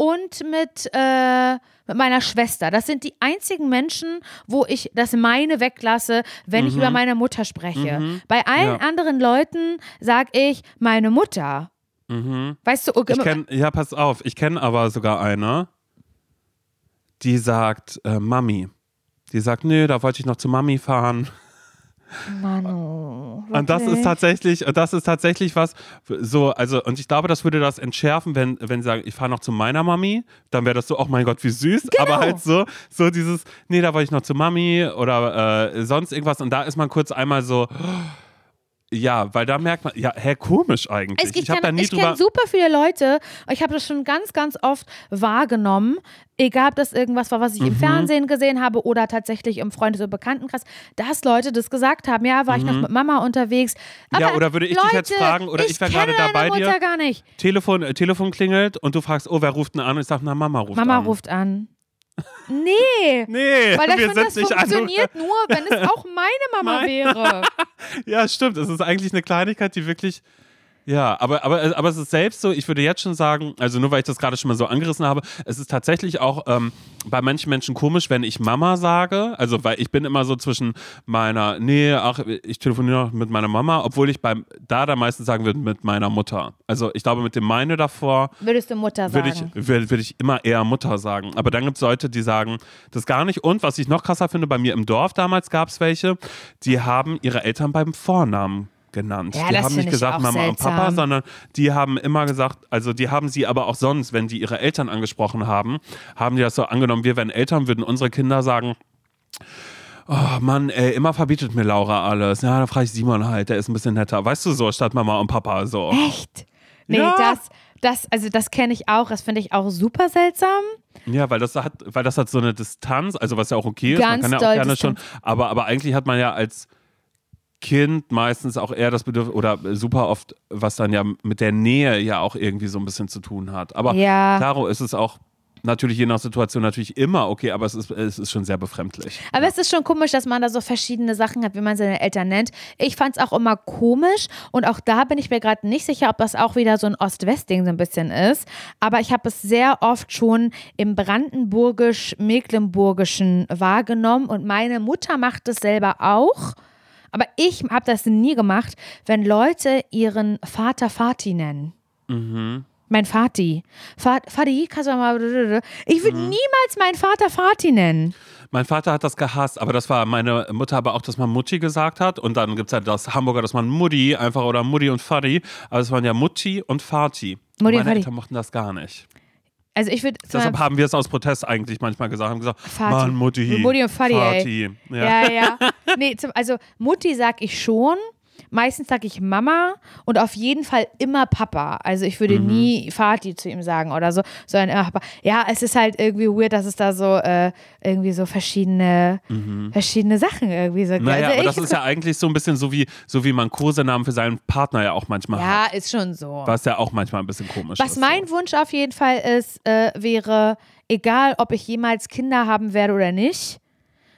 und mit, äh, mit meiner Schwester. Das sind die einzigen Menschen, wo ich das meine weglasse, wenn ich über meine Mutter spreche. Bei allen Mhm. Ja. anderen Leuten sag ich meine Mutter. Mhm. Weißt du, Ich kenn, ja, pass auf, ich kenne aber sogar eine, die sagt äh, Mami. Die sagt, nö, da wollte ich noch zu Mami fahren. Manu. Und das ist wirklich? tatsächlich, und das ist tatsächlich was, so, also, und ich glaube, das würde das entschärfen, wenn, wenn sie sagen, ich fahre noch zu meiner Mami, dann wäre das so, oh mein Gott, wie süß, aber Genau. halt so, so dieses, nee, da wollte ich noch zu Mami oder äh, sonst irgendwas und da ist man kurz einmal so, ja, weil da merkt man, ja, hä, komisch eigentlich. Es gibt ich habe ja, da nie ich kenne super viele Leute, ich habe das schon ganz, ganz oft wahrgenommen, egal ob das irgendwas war, was ich im Mhm. Fernsehen gesehen habe oder tatsächlich im Freundes- oder Bekanntenkreis, dass Leute das gesagt haben, ja, war ich noch mit Mama unterwegs. Aber Mhm. Ja, oder würde ich dich Leute, jetzt fragen, oder ich wär gerade kenne da bei deine dir. Mutter gar nicht. Telefon, äh, Telefon klingelt und du fragst, oh, wer ruft denn an? Und ich sage, na, Mama ruft Mama an. ruft an. Nee. Nee, Weil ich finde, das funktioniert nur, wenn es auch meine Mama *laughs* Meine- wäre. *laughs* Ja, stimmt. Es ist eigentlich eine Kleinigkeit, die wirklich Ja, aber, aber, aber es ist selbst so, ich würde jetzt schon sagen, also nur weil ich das gerade schon mal so angerissen habe, es ist tatsächlich auch ähm, bei manchen Menschen komisch, wenn ich Mama sage. Also, weil ich bin immer so zwischen meiner, nee, ach, ich telefoniere noch mit meiner Mama, obwohl ich beim da da meistens sagen würde mit meiner Mutter. Also, ich glaube, mit dem meine davor Würdest du Mutter sagen? würde ich, würde, würde ich immer eher Mutter sagen. Aber dann gibt es Leute, die sagen das gar nicht. Und was ich noch krasser finde, bei mir im Dorf damals gab es welche, die haben ihre Eltern beim Vornamen genannt. Ja, die haben nicht ich gesagt Mama und Papa, seltsam. sondern die haben immer gesagt, also die haben sie aber auch sonst, wenn die ihre Eltern angesprochen haben, haben die das so angenommen, wir wären Eltern, würden unsere Kinder sagen, Oh Mann, ey, immer verbietet mir Laura alles. Ja, dann frage ich Simon halt, der ist ein bisschen netter. Weißt du so, statt Mama und Papa so. Echt? Nee, Ja. das, das, also das kenne ich auch. Das finde ich auch super seltsam. Ja, weil das hat, weil das hat so eine Distanz, also was ja auch okay ist, Ganz man kann ja auch gerne Distanz. schon, aber, aber eigentlich hat man ja als Kind meistens auch eher das Bedürfnis oder super oft, was dann ja mit der Nähe ja auch irgendwie so ein bisschen zu tun hat. Aber Ja. klaro ist es auch natürlich je nach Situation natürlich immer okay, aber es ist, es ist schon sehr befremdlich. Aber es ist schon komisch, dass man da so verschiedene Sachen hat, wie man seine Eltern nennt. Ich fand es auch immer komisch und auch da bin ich mir gerade nicht sicher, ob das auch wieder so ein Ost-West-Ding so ein bisschen ist. Aber ich habe es sehr oft schon im brandenburgisch-mecklenburgischen wahrgenommen und meine Mutter macht es selber auch. Aber ich habe das nie gemacht, wenn Leute ihren Vater Vati nennen. Mein Vati. Vati, kannst du mal. Ich würde niemals meinen Vater Vati nennen. Mein Vater hat das gehasst, aber das war meine Mutter aber auch, dass man Mutti gesagt hat. Und dann gibt es halt das Hamburger, dass man Mutti einfach oder Mutti und Fadi. Aber es waren ja Mutti und Vati. Mutti und meine. Eltern mochten das gar nicht. Also ich würde. Deshalb haben wir es aus Protest eigentlich manchmal gesagt. Haben gesagt, Vati. Mann, Mutti. Mutti und Vati, ey. Vati. Ja. Ja, ja. Nee, zum, also Mutti sag ich schon. Meistens sag ich Mama und auf jeden Fall immer Papa. Also ich würde Mhm. nie Vati zu ihm sagen oder so, sondern immer Papa. Ja, es ist halt irgendwie weird, dass es da so äh, irgendwie so verschiedene, verschiedene Sachen irgendwie so gibt. Mhm. Naja, also aber das ist ja eigentlich so ein bisschen so wie, so wie man Kosenamen für seinen Partner ja auch manchmal ja, hat. ist schon so. Was ja auch manchmal ein bisschen komisch Was ist. mein Wunsch auf jeden Fall ist, äh, wäre, egal ob ich jemals Kinder haben werde oder nicht,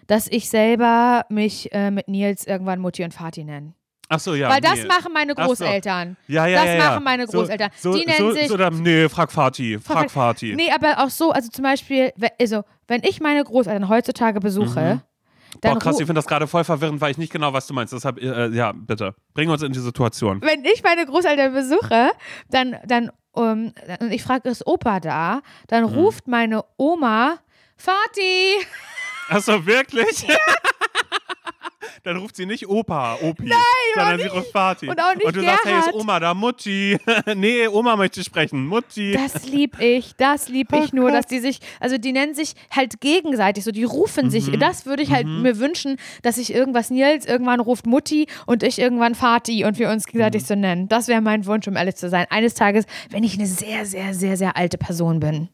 dass ich selber mich äh, mit Nils irgendwann Mutti und Vati nenne. Ach so, ja. Weil das nee. machen meine Ach so. Großeltern. Ja, ja, das ja, ja. machen meine Großeltern. So, Die nennen so, sich. Dann, nee, frag Vati. Frag Vati. Nee, aber auch so, also zum Beispiel, also, wenn ich meine Großeltern heutzutage besuche, dann Boah, krass, ich finde das gerade voll verwirrend, weil ich nicht genau, was du meinst. Deshalb, äh, ja, bitte. Bring uns in die Situation. wenn ich meine Großeltern besuche, dann, dann, um, und ich frage, ist Opa da? Dann Mhm. ruft meine Oma, Vati! Achso, wirklich? *laughs* *laughs* Dann ruft sie nicht Opa, Opi, sondern sie ruft Vati. und auch nicht Und du sagst, hey, ist Gerhard. Oma da, Mutti. *laughs* nee, Oma möchte sprechen, Mutti. Das lieb ich, das lieb Oh ich nur, dass die sich, also die nennen sich halt gegenseitig so, die rufen sich, Mhm. das würde ich halt mir wünschen, dass ich irgendwas Nils irgendwann ruft Mutti und ich irgendwann Vati und wir uns Mhm. gegenseitig so nennen. Das wäre mein Wunsch, um ehrlich zu sein. Eines Tages, wenn ich eine sehr, sehr, sehr, sehr alte Person bin.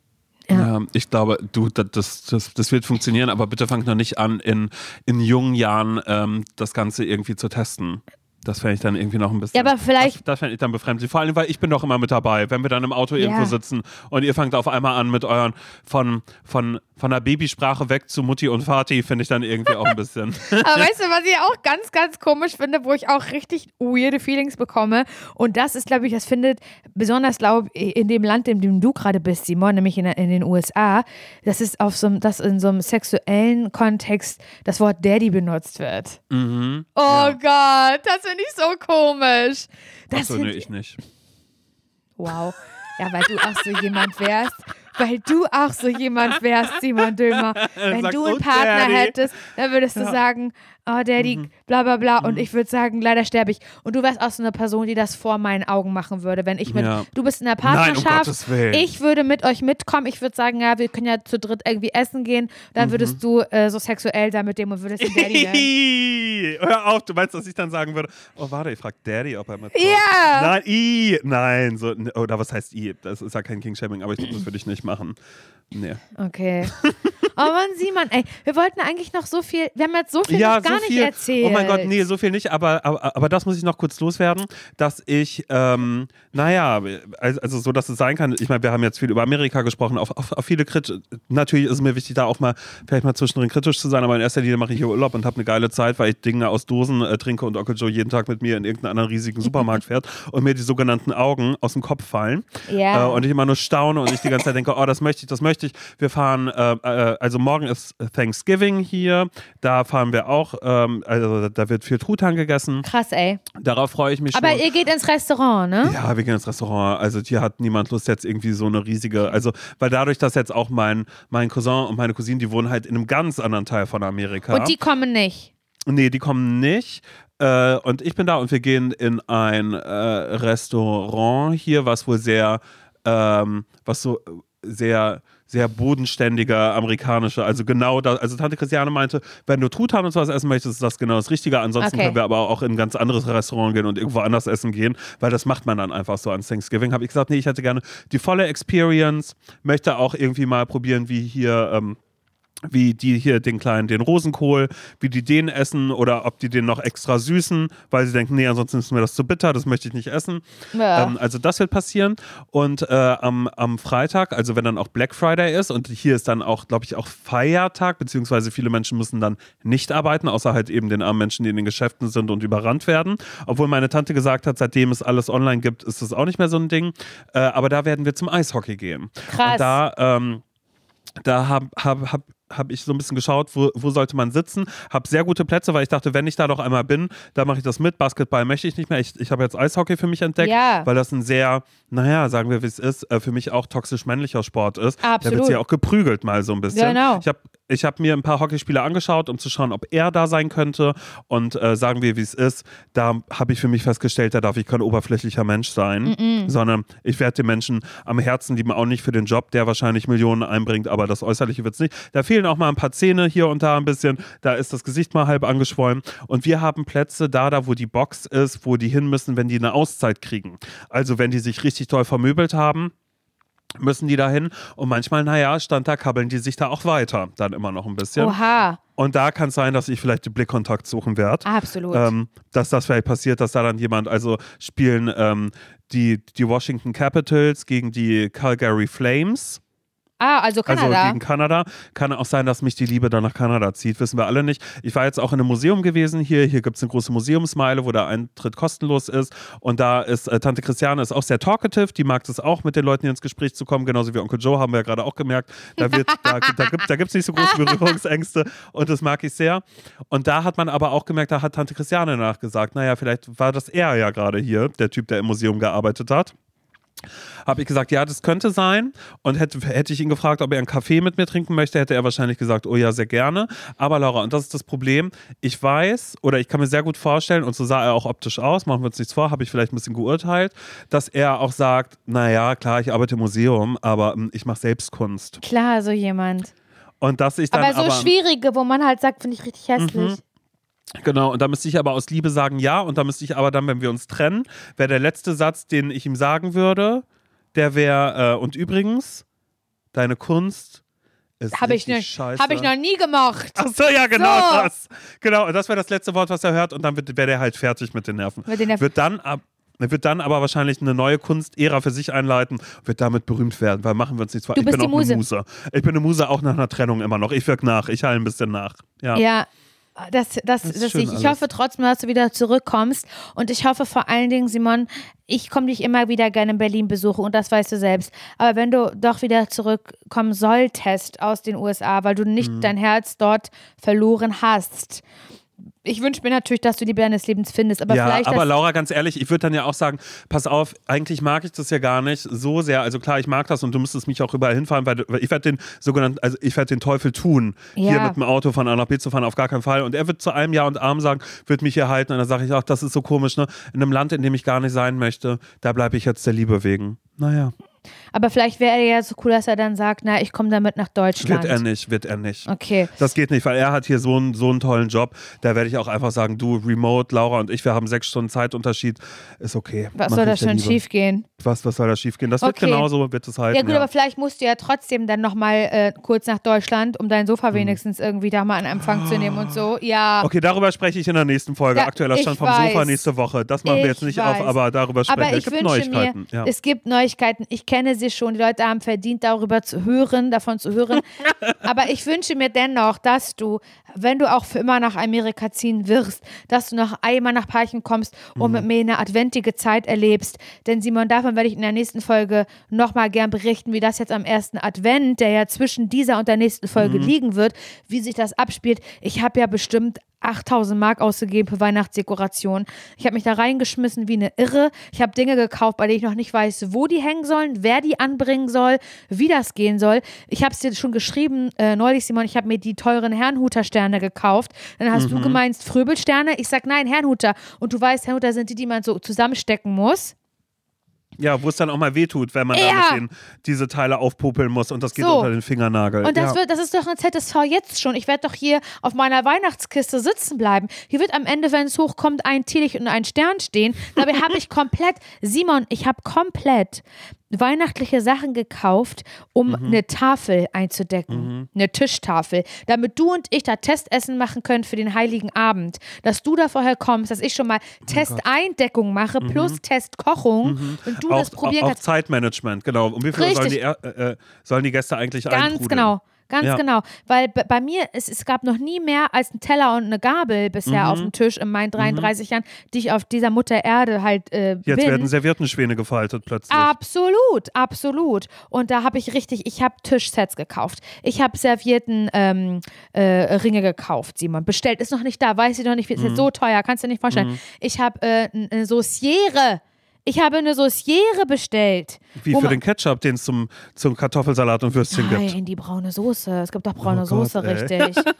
Ja, ich glaube, du, das, das, das, das wird funktionieren, aber bitte fang noch nicht an, in, in jungen Jahren ähm, das Ganze irgendwie zu testen. Das fände ich dann irgendwie noch ein bisschen. Ja, aber vielleicht- Das, das fände ich dann befremdlich. Vor allem, weil ich bin doch immer mit dabei, wenn wir dann im Auto irgendwo sitzen und ihr fangt auf einmal an mit euren von, von, von der Babysprache weg zu Mutti und Vati, finde ich dann irgendwie auch ein bisschen. *laughs* Aber weißt du, was ich auch ganz, ganz komisch finde, wo ich auch richtig weirde Feelings bekomme? Und das ist, glaube ich, das findet besonders, glaube ich, in dem Land, in dem du gerade bist, Simon, nämlich in, in den USA, das ist auf so dass in so einem sexuellen Kontext das Wort Daddy benutzt wird. mhm. Oh Gott, das finde ich so komisch. Das Achso, nee, ich nicht. Wow. Ja, weil du auch so jemand wärst. Weil du auch so jemand wärst, Simon Dömer. *laughs* Wenn Sag, du einen Partner Daddy. hättest, dann würdest du sagen, oh Daddy, Mhm. Bla bla bla. Und ich würde sagen, leider sterbe ich. Und du wärst auch so eine Person, die das vor meinen Augen machen würde. Wenn ich mit, Ja. du bist in der Nein, um Partnerschaft, Gottes Willen. ich würde mit euch mitkommen. Ich würde sagen, ja, wir können ja zu dritt irgendwie essen gehen. Mhm. Dann würdest du äh, so sexuell sein mit dem und würdest ihn Daddy *laughs* nennen. Hör auf, du meinst, dass ich dann sagen würde, oh warte, ich frag Daddy, ob er mitkommt. Ja. Nein, i, nein, so, oder was heißt i? Das ist ja kein King-Shaming, aber ich das würde ich nicht machen. Nee. Okay. *laughs* Oh Mann, Simon, ey, wir wollten eigentlich noch so viel, wir haben jetzt so viel ja, gar so viel. nicht erzählt. Oh mein Gott, nee, so viel nicht, aber, aber, aber das muss ich noch kurz loswerden, dass ich, ähm, naja, also, so, dass es sein kann, ich meine, wir haben jetzt viel über Amerika gesprochen, auf, auf, auf viele kritisch, natürlich ist es mir wichtig, da auch mal, vielleicht mal zwischendrin kritisch zu sein, aber in erster Linie mache ich hier Urlaub und habe eine geile Zeit, weil ich Dinge aus Dosen äh, trinke und Onkel Joe jeden Tag mit mir in irgendeinen anderen riesigen Supermarkt *laughs* fährt und mir die sogenannten Augen aus dem Kopf fallen. Ja. Äh, und ich immer nur staune und ich die ganze Zeit denke, oh, das möchte ich, das möchte ich. Wir fahren, äh, äh, also morgen ist Thanksgiving hier, da fahren wir auch, ähm, also da wird viel Truthahn gegessen. Krass, ey. Darauf freue ich mich Aber schon. ihr geht ins Restaurant, ne? Ja, wir gehen ins Restaurant. Also hier hat niemand Lust jetzt irgendwie so eine riesige, also weil dadurch, dass jetzt auch mein, mein Cousin und meine Cousine, die wohnen halt in einem ganz anderen Teil von Amerika. Und die kommen nicht. Nee, die kommen nicht. Äh, und ich bin da und wir gehen in ein äh, Restaurant hier, was wohl sehr, ähm, was so äh, sehr, sehr bodenständiger amerikanischer, also genau da, also Tante Christiane meinte, wenn du Truthahn und sowas essen möchtest, ist das genau das Richtige. Ansonsten Okay. können wir aber auch in ein ganz anderes Restaurant gehen und irgendwo anders essen gehen, weil das macht man dann einfach so an Thanksgiving. Habe ich gesagt, nee, ich hätte gerne die volle Experience, möchte auch irgendwie mal probieren, wie hier, ähm, wie die hier den kleinen, den Rosenkohl, wie die den essen oder ob die den noch extra süßen, weil sie denken, nee, ansonsten ist mir das zu bitter, das möchte ich nicht essen. Ja. Ähm, also das wird passieren. Und äh, am, am Freitag, also wenn dann auch Black Friday ist und hier ist dann auch, glaube ich, auch Feiertag, beziehungsweise viele Menschen müssen dann nicht arbeiten, außer halt eben den armen Menschen, die in den Geschäften sind und überrannt werden. Obwohl meine Tante gesagt hat, seitdem es alles online gibt, ist das auch nicht mehr so ein Ding. Äh, aber da werden wir zum Eishockey gehen. Krass. Und da, ähm, da habe hab, hab, hab ich so ein bisschen geschaut, wo, wo sollte man sitzen. Habe sehr gute Plätze, weil ich dachte, wenn ich da doch einmal bin, da mache ich das mit. Basketball möchte ich nicht mehr. Ich, ich habe jetzt Eishockey für mich entdeckt, Ja. weil das ein sehr, naja, sagen wir, wie es ist, äh, für mich auch toxisch männlicher Sport ist. Da Absolut. wird sie auch geprügelt mal so ein bisschen. Genau. Ich habe ich hab mir ein paar Hockeyspiele angeschaut, um zu schauen, ob er da sein könnte. Und äh, sagen wir, wie es ist, da habe ich für mich festgestellt, da darf ich kein oberflächlicher Mensch sein, sondern ich werde den Menschen am Herzen lieben, auch nicht für den Job, der wahrscheinlich Millionen einbringt, aber das Äußerliche wird es nicht. Da fehlen auch mal ein paar Zähne hier und da ein bisschen, da ist das Gesicht mal halb angeschwollen. Und wir haben Plätze da, da wo die Box ist, wo die hin müssen, wenn die eine Auszeit kriegen. Also wenn die sich richtig toll vermöbelt haben müssen die dahin und manchmal, naja, stand da, kabbeln die sich da auch weiter, dann immer noch ein bisschen. Oha, Und da kann es sein, dass ich vielleicht den Blickkontakt suchen werde. absolut. Ähm, dass das vielleicht passiert, dass da dann jemand, also spielen ähm, die, die Washington Capitals gegen die Calgary Flames. Ah, also Kanada. Also gegen Kanada. Kann auch sein, dass mich die Liebe dann nach Kanada zieht, wissen wir alle nicht. Ich war jetzt auch in einem Museum gewesen hier. Hier gibt es eine große Museumsmeile, wo der Eintritt kostenlos ist. Und da ist äh, Tante Christiane ist auch sehr talkative. Die mag es auch, mit den Leuten hier ins Gespräch zu kommen. Genauso wie Onkel Joe haben wir ja gerade auch gemerkt. Da, wird, da, da gibt es nicht so große Berührungsängste. Und das mag ich sehr. Und da hat man aber auch gemerkt, da hat Tante Christiane nachgesagt, naja, vielleicht war das er ja gerade hier, der Typ, der im Museum gearbeitet hat habe ich gesagt, ja, das könnte sein. Und hätte, hätte ich ihn gefragt, ob er einen Kaffee mit mir trinken möchte, hätte er wahrscheinlich gesagt, oh ja, sehr gerne. Aber Laura, und das ist das Problem, ich weiß oder ich kann mir sehr gut vorstellen, und so sah er auch optisch aus, machen wir uns nichts vor, habe ich vielleicht ein bisschen geurteilt, dass er auch sagt, naja, klar, ich arbeite im Museum, aber ähm, ich mache Selbstkunst. Klar, so jemand. Und dass ich dann Aber so aber, schwierige, wo man halt sagt, finde ich richtig hässlich. Genau, und da müsste ich aber aus Liebe sagen, ja. Und da müsste ich aber dann, wenn wir uns trennen, wäre der letzte Satz, den ich ihm sagen würde, der wäre, äh, und übrigens, deine Kunst ist Habe ich, noch- scheiße. hab ich noch nie gemacht. Ach so, ja, genau So. das. Genau, und das wäre das letzte Wort, was er hört. Und dann wäre der halt fertig mit den Nerven. Mit den Nerven. Wird dann ab. Er wird dann aber wahrscheinlich eine neue Kunstära für sich einleiten, wird damit berühmt werden, weil machen wir uns nichts vor. Du ich bist bin die auch Muse. eine Muse. Ich bin eine Muse auch nach einer Trennung immer noch. Ich wirke nach, ich heile ein bisschen nach. Ja. Ja. Das, das, das, schön ich, ich hoffe trotzdem, dass du wieder zurückkommst. Und ich hoffe vor allen Dingen, Simon, ich komme dich immer wieder gerne in Berlin besuchen und das weißt du selbst. Aber wenn du doch wieder zurückkommen solltest aus den USA, weil du nicht Mhm. dein Herz dort verloren hast. Ich wünsche mir natürlich, dass du die Liebe deines Lebens findest, aber ja, vielleicht. aber Laura, ganz ehrlich, ich würde dann ja auch sagen, pass auf, eigentlich mag ich das ja gar nicht so sehr. Also klar, ich mag das und du müsstest mich auch überall hinfahren, weil, ich werde den sogenannten, also ich werde den Teufel tun, hier Ja. mit dem Auto von A nach B zu fahren, auf gar keinen Fall. Und er wird zu allem Ja und Arm sagen, wird mich hier halten. Und dann sage ich auch, das ist so komisch, ne? In einem Land, in dem ich gar nicht sein möchte, da bleibe ich jetzt der Liebe wegen. Naja. Aber vielleicht wäre er ja so cool, dass er dann sagt, na, ich komme damit nach Deutschland. Wird er nicht, wird er nicht. Okay. Das geht nicht, weil er hat hier so einen, so einen tollen Job. Da werde ich auch einfach sagen, du, Remote, Laura und ich, wir haben sechs Stunden Zeitunterschied. Ist okay. Was soll da ja schon schief gehen? Was, was soll da schief gehen? Das wird Okay. genauso, wird es halten. Ja gut, aber vielleicht musst du ja trotzdem dann nochmal äh, kurz nach Deutschland, um dein Sofa wenigstens irgendwie da mal in Empfang zu nehmen und so. Ja. Mhm. Okay, darüber spreche ich in der nächsten Folge. Ja, Aktueller Stand vom Sofa weiß. nächste Woche. Das machen wir Ich jetzt nicht weiß. auf, aber darüber sprechen Aber wir. ich Es gibt wünsche Neuigkeiten. mir, ja. es gibt Neuigkeiten. Ich kenne sie schon. Die Leute haben verdient, darüber zu hören, davon zu hören. *laughs* Aber ich wünsche mir dennoch, dass du, wenn du auch für immer nach Amerika ziehen wirst, dass du noch einmal nach Parchen kommst und Mhm. mit mir eine adventige Zeit erlebst. Denn Simon, davon werde ich in der nächsten Folge nochmal gern berichten, wie das jetzt am ersten Advent, der ja zwischen dieser und der nächsten Mhm. Folge liegen wird, wie sich das abspielt. Ich habe ja bestimmt 8000 Mark ausgegeben für Weihnachtsdekoration. Ich habe mich da reingeschmissen wie eine Irre. Ich habe Dinge gekauft, bei denen ich noch nicht weiß, wo die hängen sollen, wer die anbringen soll, wie das gehen soll. Ich habe es dir schon geschrieben, äh, neulich, Simon, ich habe mir die teuren Herrnhuter-Sterne gekauft. Dann hast du gemeint, Fröbelsterne. Ich sag nein, Herrnhuter. Und du weißt, Herrnhuter sind die, die man so zusammenstecken muss. Ja, wo es dann auch mal wehtut, wenn man Ja. da mit den, diese Teile aufpopeln muss und das geht So. unter den Fingernagel. Und das, ja. wird, das ist doch ein ZSV jetzt schon. Ich werde doch hier auf meiner Weihnachtskiste sitzen bleiben. Hier wird am Ende, wenn es hochkommt, ein Teelicht und ein Stern stehen. Dabei habe ich komplett, Simon, ich habe komplett weihnachtliche Sachen gekauft, um Mhm. eine Tafel einzudecken. Eine Tischtafel. Damit du und ich da Testessen machen können für den Heiligen Abend. Dass du da vorher kommst, dass ich schon mal Testeindeckung mache plus Testkochung und du Mhm. auch, das probieren auch, auch kannst. Zeitmanagement, genau. Um wie viel sollen die, äh, äh, sollen die Gäste eigentlich Ganz eintrudeln? genau. Ganz Ja. genau. Weil bei mir, es, es gab noch nie mehr als einen Teller und eine Gabel bisher Mhm. auf dem Tisch in meinen 33 Jahren, die ich auf dieser Mutter Erde halt äh, Jetzt bin. werden Serviettenschwäne gefaltet plötzlich. Absolut, absolut. Und da habe ich richtig, ich habe Tischsets gekauft. Ich habe Servietten ähm, äh, Ringe gekauft, Simon. Bestellt, ist noch nicht da, weiß ich noch nicht, ist Mhm. jetzt so teuer, kannst du dir nicht vorstellen. Ich habe äh, eine Sauciere. Ich habe eine Sauciere bestellt. Wie für den Ketchup, den es zum, zum Kartoffelsalat und Würstchen gibt. Nein, die braune Soße. Es gibt doch braune Oh Gott, Soße, ey. richtig. *laughs*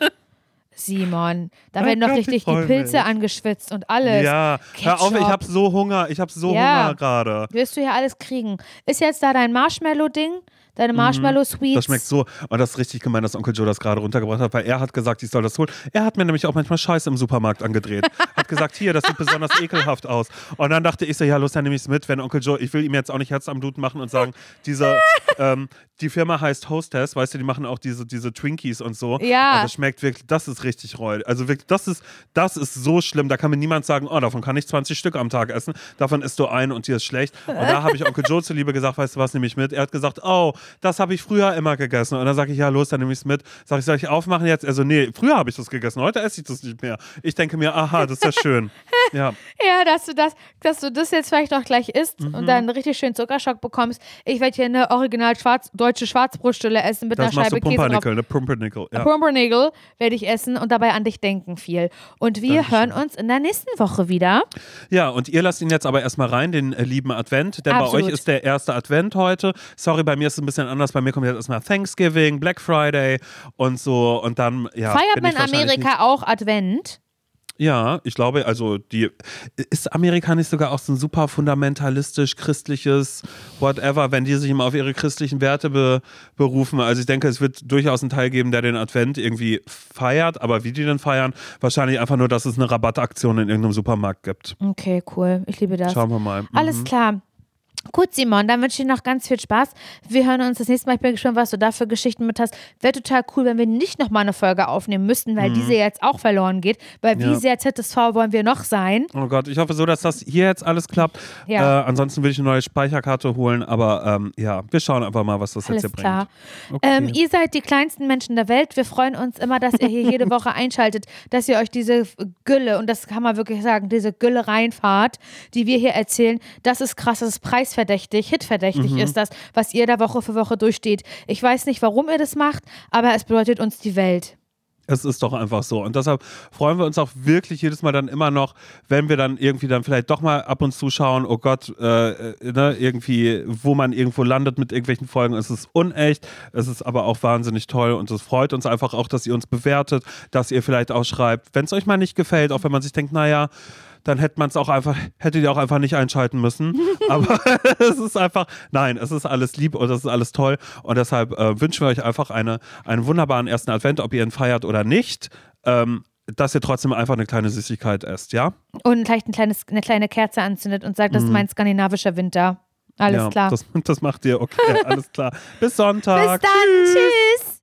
Simon, da Oh werden doch Gott, ich richtig die Pilze mich. angeschwitzt und alles. Ja, hör auf, ich Ketchup. habe so Hunger. Ich habe so Ja. Hunger gerade. Wirst du ja alles kriegen. Ist jetzt da dein Marshmallow-Ding? Deine? Mhm. Das schmeckt so. Und das ist richtig gemein, dass Onkel Joe das gerade runtergebracht hat, weil er hat gesagt, ich soll das holen. Er hat mir nämlich auch manchmal Scheiße im Supermarkt angedreht. hat gesagt, hier, das sieht besonders *laughs* ekelhaft aus. Und dann dachte ich so, ja, los, dann nehme ich es mit, wenn Onkel Joe, ich will ihm jetzt auch nicht Herz am Blut machen und sagen, diese, *laughs* ähm, die Firma heißt Hostess, weißt du, die machen auch diese, diese Twinkies und so. Ja. Und das schmeckt wirklich, das ist richtig reu. Also wirklich, das ist, das ist so schlimm. Da kann mir niemand sagen, oh, davon kann ich 20 Stück am Tag essen. Davon isst du ein und dir ist schlecht. Und da habe ich *laughs* Onkel Joe zuliebe gesagt, weißt du was, nehme ich mit. Er hat gesagt, oh, das habe ich früher immer gegessen. Und dann sage ich, ja, los, dann nehme ich es mit. Sag ich, soll ich aufmachen jetzt? Also, nee, früher habe ich das gegessen, heute esse ich das nicht mehr. Ich denke mir, aha, das ist ja schön. *laughs* Ja. Ja, dass du das, dass du das jetzt vielleicht noch gleich isst Mhm. und dann einen richtig schönen Zuckerschock bekommst. Ich werde hier eine original schwarz, deutsche Schwarzbrotstulle essen mit Das einer machst du Scheibe Käse. Pumpernickel, ne? Pumpernickel. Ja. Pumpernickel werde ich essen und dabei an dich denken viel. Und wir Dankeschön. hören uns in der nächsten Woche wieder. ja, und ihr lasst ihn jetzt aber erstmal rein, den äh, lieben Advent. Denn Absolut. bei euch ist der erste Advent heute. Sorry, bei mir ist es ein bisschen anders. Bei mir kommt jetzt erstmal Thanksgiving, Black Friday und so. Und dann, ja. Feiert man in Amerika auch Advent? Ja, ich glaube, also die ist Amerika nicht sogar auch so ein super fundamentalistisch christliches whatever, wenn die sich immer auf ihre christlichen Werte be, berufen. Also ich denke, es wird durchaus einen Teil geben, der den Advent irgendwie feiert, aber wie die den feiern, wahrscheinlich einfach nur, dass es eine Rabattaktion in irgendeinem Supermarkt gibt. Okay, cool. Ich liebe das. Schauen wir mal. Mhm. Alles klar. Gut, Simon, dann wünsche ich dir noch ganz viel Spaß. Wir hören uns das nächste Mal. Ich bin gespannt, was du da für Geschichten mit hast. Wäre total cool, wenn wir nicht nochmal eine Folge aufnehmen müssten, weil diese jetzt auch verloren geht. Weil wie Mhm. Ja. sehr ZSV wollen wir noch sein? Oh Gott, ich hoffe so, dass das hier jetzt alles klappt. Ja. Äh, ansonsten will ich eine neue Speicherkarte holen, aber ähm, ja, wir schauen einfach mal, was das Alles jetzt hier klar. bringt. Okay. Ähm, ihr seid die kleinsten Menschen der Welt. Wir freuen uns immer, dass ihr hier jede *laughs* Woche einschaltet, dass ihr euch diese Gülle, und das kann man wirklich sagen, diese Gülle reinfahrt, die wir hier erzählen. Das ist krass, das ist preisverdächtig, hitverdächtig Mhm. ist das, was ihr da Woche für Woche durchsteht. Ich weiß nicht, warum ihr das macht, aber es bedeutet uns die Welt. Es ist doch einfach so. Und deshalb freuen wir uns auch wirklich jedes Mal dann immer noch, wenn wir dann irgendwie dann vielleicht doch mal ab und zu schauen, oh Gott, äh, äh, ne, irgendwie, wo man irgendwo landet mit irgendwelchen Folgen. Es ist unecht, es ist aber auch wahnsinnig toll und es freut uns einfach auch, dass ihr uns bewertet, dass ihr vielleicht auch schreibt, wenn es euch mal nicht gefällt, auch wenn man sich denkt, naja, dann hätte man es auch einfach, hättet ihr auch einfach nicht einschalten müssen. *laughs* Aber es ist einfach, nein, es ist alles lieb und es ist alles toll. Und deshalb äh, wünschen wir euch einfach eine, einen wunderbaren ersten Advent, ob ihr ihn feiert oder nicht. Ähm, dass ihr trotzdem einfach eine kleine Süßigkeit esst, ja? Und vielleicht ein kleines, eine kleine Kerze anzündet und sagt, das ist mein skandinavischer Winter. Alles ja, klar. Das, *laughs* das macht ihr, okay, alles klar. Bis Sonntag. Bis dann. Tschüss.